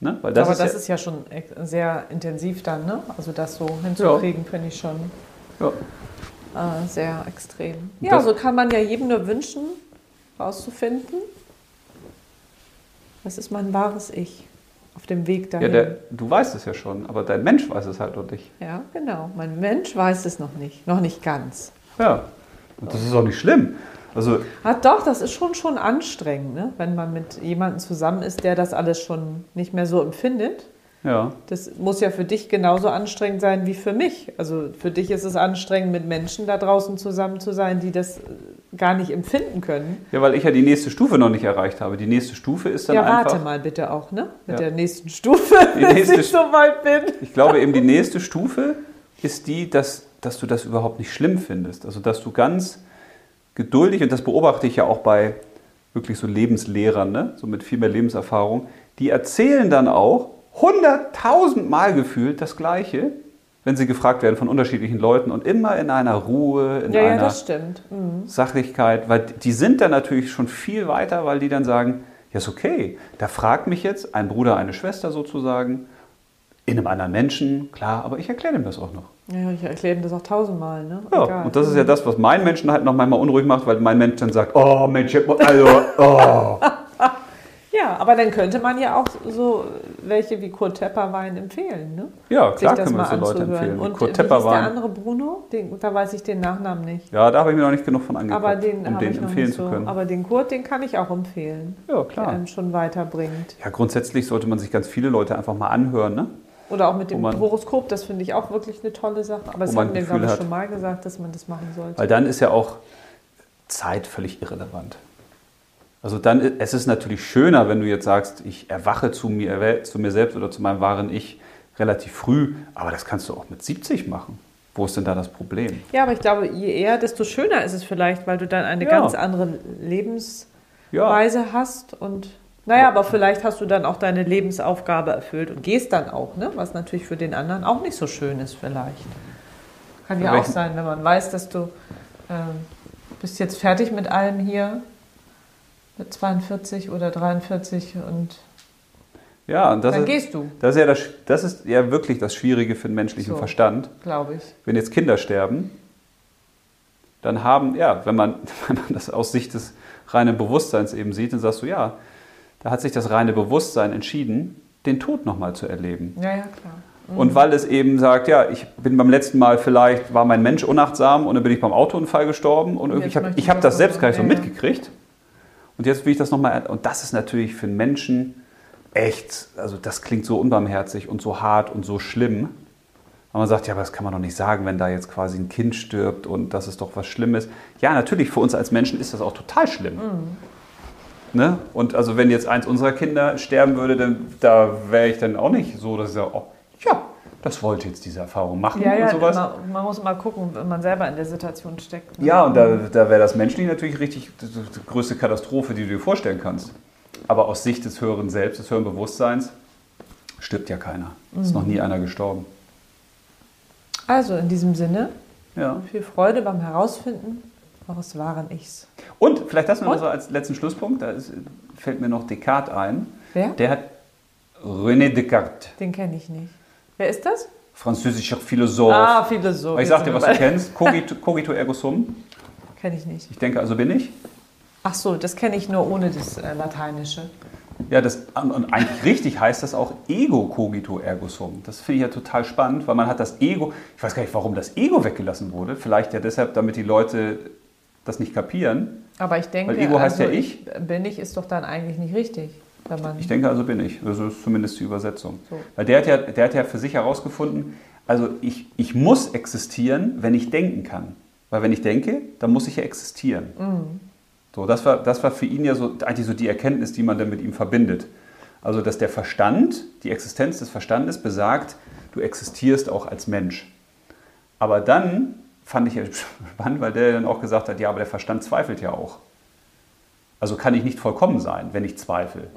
Ne? Weil das. Aber ist das ja, ist ja schon sehr intensiv dann, ne? Also das so hinzukriegen, finde ich schon ja. äh, sehr extrem. Und Ja, so kann man ja jedem nur wünschen, rauszufinden, was ist mein wahres Ich auf dem Weg Ja, dahin. der, du weißt es ja schon, aber dein Mensch weiß es halt noch nicht. Ja, genau. Mein Mensch weiß es noch nicht. Noch nicht ganz. Ja, und das ist auch nicht schlimm. Also Ah, doch, das ist schon, schon anstrengend, ne? wenn man mit jemandem zusammen ist, der das alles schon nicht mehr so empfindet. Ja. Das muss ja für dich genauso anstrengend sein wie für mich. Also für dich ist es anstrengend, mit Menschen da draußen zusammen zu sein, die das äh, gar nicht empfinden können. Ja, weil ich ja die nächste Stufe noch nicht erreicht habe. Die nächste Stufe ist dann ja, einfach. warte mal bitte auch, ne? Mit Ja. der nächsten Stufe, Die nächste ich so weit bin. Ich glaube eben, die nächste Stufe ist die, dass, dass du das überhaupt nicht schlimm findest. Also, dass du ganz geduldig, und das beobachte ich ja auch bei wirklich so Lebenslehrern, ne? so mit viel mehr Lebenserfahrung, die erzählen dann auch hunderttausend Mal gefühlt das Gleiche, wenn sie gefragt werden von unterschiedlichen Leuten und immer in einer Ruhe, in Ja, ja, einer stimmt. Mhm. Sachlichkeit, weil die sind dann natürlich schon viel weiter, weil die dann sagen, ja ist okay, da fragt mich jetzt ein Bruder, eine Schwester sozusagen, in einem anderen Menschen, klar, aber ich erkläre dem das auch noch. Ja, ich erkläre ihm das auch tausendmal, ne? Ja, Egal. und das ist ja das, was meinen Menschen halt noch manchmal unruhig macht, weil mein Mensch dann sagt, oh Mensch, also, oh. *laughs* Ja, aber dann könnte man ja auch so welche wie Kurt Tepperwein empfehlen, ne? Ja, Sich klar das können wir so Leute empfehlen. Und Kurt hieß der Tepperwein. andere Bruno? Den, da weiß ich den Nachnamen nicht. Ja, da habe ich mir noch nicht genug von angeguckt, Aber den um den empfehlen nicht zu so. können. Aber den Kurt, den kann ich auch empfehlen. Ja, Der klar. einem schon weiterbringt. Ja, grundsätzlich sollte man sich ganz viele Leute einfach mal anhören, ne? Oder auch mit dem man- Horoskop, das finde ich auch wirklich eine tolle Sache. Aber das man haben wir, glaube ich, hat. schon mal gesagt, dass man das machen sollte. Weil dann ist ja auch Zeit völlig irrelevant. Also dann, es ist natürlich schöner, wenn du jetzt sagst, ich erwache zu mir, zu mir selbst oder zu meinem wahren Ich relativ früh, aber das kannst du auch mit 70 machen. Wo ist denn da das Problem? Ja, aber ich glaube, je eher, desto schöner ist es vielleicht, weil du dann eine Ja. ganz andere Lebensweise Ja, hast und naja, aber vielleicht hast du dann auch deine Lebensaufgabe erfüllt und gehst dann auch, ne? was natürlich für den anderen auch nicht so schön ist vielleicht. Kann ja auch sein, wenn man weiß, dass du ähm, bist jetzt fertig mit allem hier, mit 42 oder 43 und ja und das dann ist, gehst du, das, ist ja das, das ist ja wirklich das Schwierige für den menschlichen So. Verstand. glaube ich. Wenn jetzt Kinder sterben, dann haben, ja, wenn man, *laughs* wenn man das aus Sicht des reinen Bewusstseins eben sieht, dann sagst du, ja, da hat sich das reine Bewusstsein entschieden, den Tod nochmal zu erleben. Ja, ja, klar. Und weil es eben sagt, ja, ich bin beim letzten Mal vielleicht, war mein Mensch unachtsam und dann bin ich beim Autounfall gestorben und irgendwie, jetzt ich habe ich hab das selbst so- gar nicht so ja, mitgekriegt. Und jetzt will ich das nochmal, und das ist natürlich für einen Menschen echt, also das klingt so unbarmherzig und so hart und so schlimm. Aber man sagt, ja, aber das kann man doch nicht sagen, wenn da jetzt quasi ein Kind stirbt und das ist doch was Schlimmes. Ja, natürlich, für uns als Menschen ist das auch total schlimm. Ne? Und also wenn jetzt eins unserer Kinder sterben würde, dann da wäre ich dann auch nicht so, dass ich sage, oh, ja, das wollte jetzt diese Erfahrung machen Ja, ja, und sowas. man, man muss mal gucken, wenn man selber in der Situation steckt. ne? Ja, und da, da wäre das menschlich natürlich richtig die, die größte Katastrophe, die du dir vorstellen kannst. Aber aus Sicht des höheren Selbst, des höheren Bewusstseins, stirbt ja keiner. Ist noch nie einer gestorben. Also in diesem Sinne, Ja. viel Freude beim Herausfinden eures wahren Ichs. Und vielleicht das noch so als letzten Schlusspunkt, da ist, fällt mir noch Descartes ein. Wer? Der hat René Descartes, Den kenne ich nicht. Wer ist das? französischer Philosoph. Ah, Philosoph. ich sag dir, was du kennst. Cogito, *laughs* cogito ergo sum. Kenne ich nicht. Ich denke, also bin ich. Ach so, das kenne ich nur ohne das äh, Lateinische. Ja, das, und eigentlich richtig heißt das auch Ego cogito ergo sum. Das finde ich ja total spannend, weil man hat das Ego, ich weiß gar nicht, warum das Ego weggelassen wurde. Vielleicht ja deshalb, damit die Leute das nicht kapieren. Aber ich denke, Weil Ego heißt ja also, ich. Bin ich ist doch dann eigentlich nicht richtig. Wenn man Ich denke, also bin ich. Also ist zumindest die Übersetzung. So. Weil der hat, ja, der hat ja für sich herausgefunden, also ich, ich muss existieren, wenn ich denken kann. Weil wenn ich denke, dann muss ich ja existieren. Mhm. So, das war, das war für ihn ja so eigentlich so die Erkenntnis, die man dann mit ihm verbindet. Also, dass der Verstand, die Existenz des Verstandes besagt, du existierst auch als Mensch. Aber dann fand ich ja *laughs* spannend, weil der dann auch gesagt hat, ja, aber der Verstand zweifelt ja auch. Also kann ich nicht vollkommen sein, wenn ich zweifle.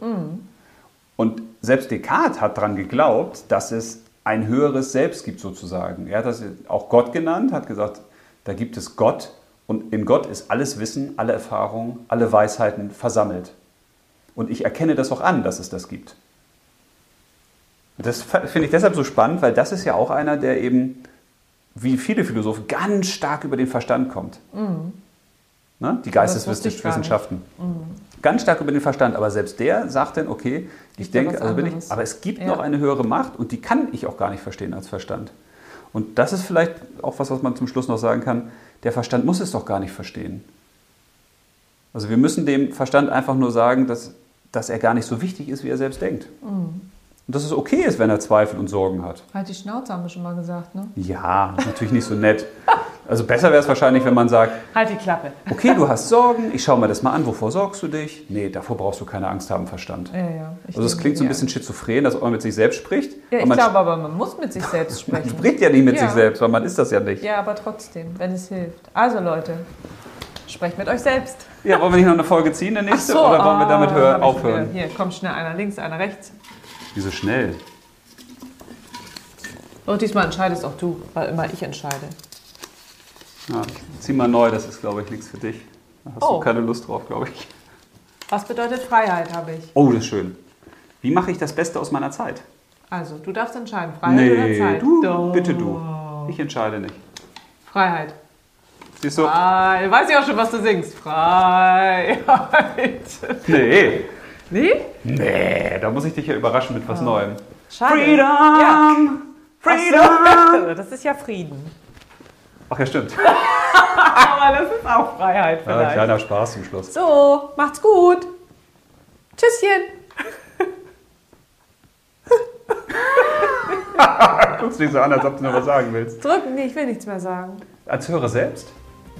Und selbst Descartes hat daran geglaubt, dass es ein höheres Selbst gibt sozusagen. Er hat das auch Gott genannt, hat gesagt, da gibt es Gott und in Gott ist alles Wissen, alle Erfahrungen, alle Weisheiten versammelt. Und ich erkenne das auch an, dass es das gibt. Das finde ich deshalb so spannend, weil das ist ja auch einer, der eben, wie viele Philosophen, ganz stark über den Verstand kommt. Ne? Die Mhm. Ich gar nicht. Mhm. Geisteswissenschaften. Ganz stark über den Verstand, aber selbst der sagt dann, okay, ich ja denke, also bin ich, aber es gibt Ja. noch eine höhere Macht und die kann ich auch gar nicht verstehen als Verstand. Und das ist vielleicht auch was, was man zum Schluss noch sagen kann, der Verstand muss es doch gar nicht verstehen. Also wir müssen dem Verstand einfach nur sagen, dass, dass er gar nicht so wichtig ist, wie er selbst denkt. Und dass es okay ist, wenn er Zweifel und Sorgen hat. Halt die Schnauze, haben wir schon mal gesagt, ne? Ja, natürlich nicht so nett. Also besser wäre es wahrscheinlich, wenn man sagt, Halt die Klappe. okay, du hast Sorgen, ich schaue mir das mal an, wovor sorgst du dich? Nee, davor brauchst du keine Angst haben, Verstand. Ja, ja. Also es klingt so ein bisschen schizophren, dass man mit sich selbst spricht. Ja, ich man, glaube aber, man muss mit sich selbst *laughs* man sprechen. spricht ja nicht mit Ja. sich selbst, weil man ist das ja nicht. Ja, aber trotzdem, wenn es hilft. Also Leute, sprecht mit euch selbst. Ja, wollen wir nicht noch eine Folge ziehen, eine nächste? So, oder wollen wir damit ah, hör- hab ich aufhören? Hier, komm schnell, einer links, einer rechts. Wieso schnell? Und diesmal entscheidest auch du, weil immer ich entscheide. Ja, zieh mal neu, das ist, glaube ich, nichts für dich. Da hast Oh. du keine Lust drauf, glaube ich. Was bedeutet Freiheit, habe ich. Oh, das ist schön. Wie mache ich das Beste aus meiner Zeit? Also, du darfst entscheiden, Freiheit oder nee, Zeit. du, Doch. bitte du. Ich entscheide nicht. Freiheit. Siehst du? Frei. Weiß ich auch schon, was du singst. Freiheit. Nee. Nee? Nee, da muss ich dich ja überraschen mit was Neuem. Schade. Freedom! Ja. Freedom! Das ist ja Frieden. Ach ja, stimmt. *laughs* Aber das ist auch Freiheit Ja, vielleicht. kleiner Spaß zum Schluss. So, macht's gut. Tschüsschen. *laughs* Guckst dich so an, als ob du noch was sagen willst. Drücken, nee, ich will nichts mehr sagen. Als Hörer selbst?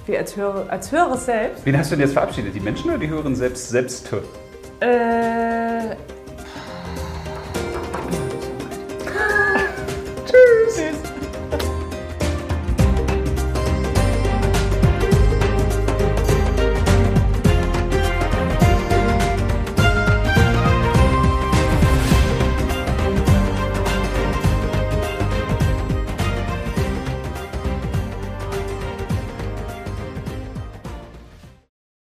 Wie als Hörer, als Hörer selbst? Wen hast du denn jetzt verabschiedet? Die Menschen oder die Hörer selbst? Selbst. Äh. Tschüss. Tschüss.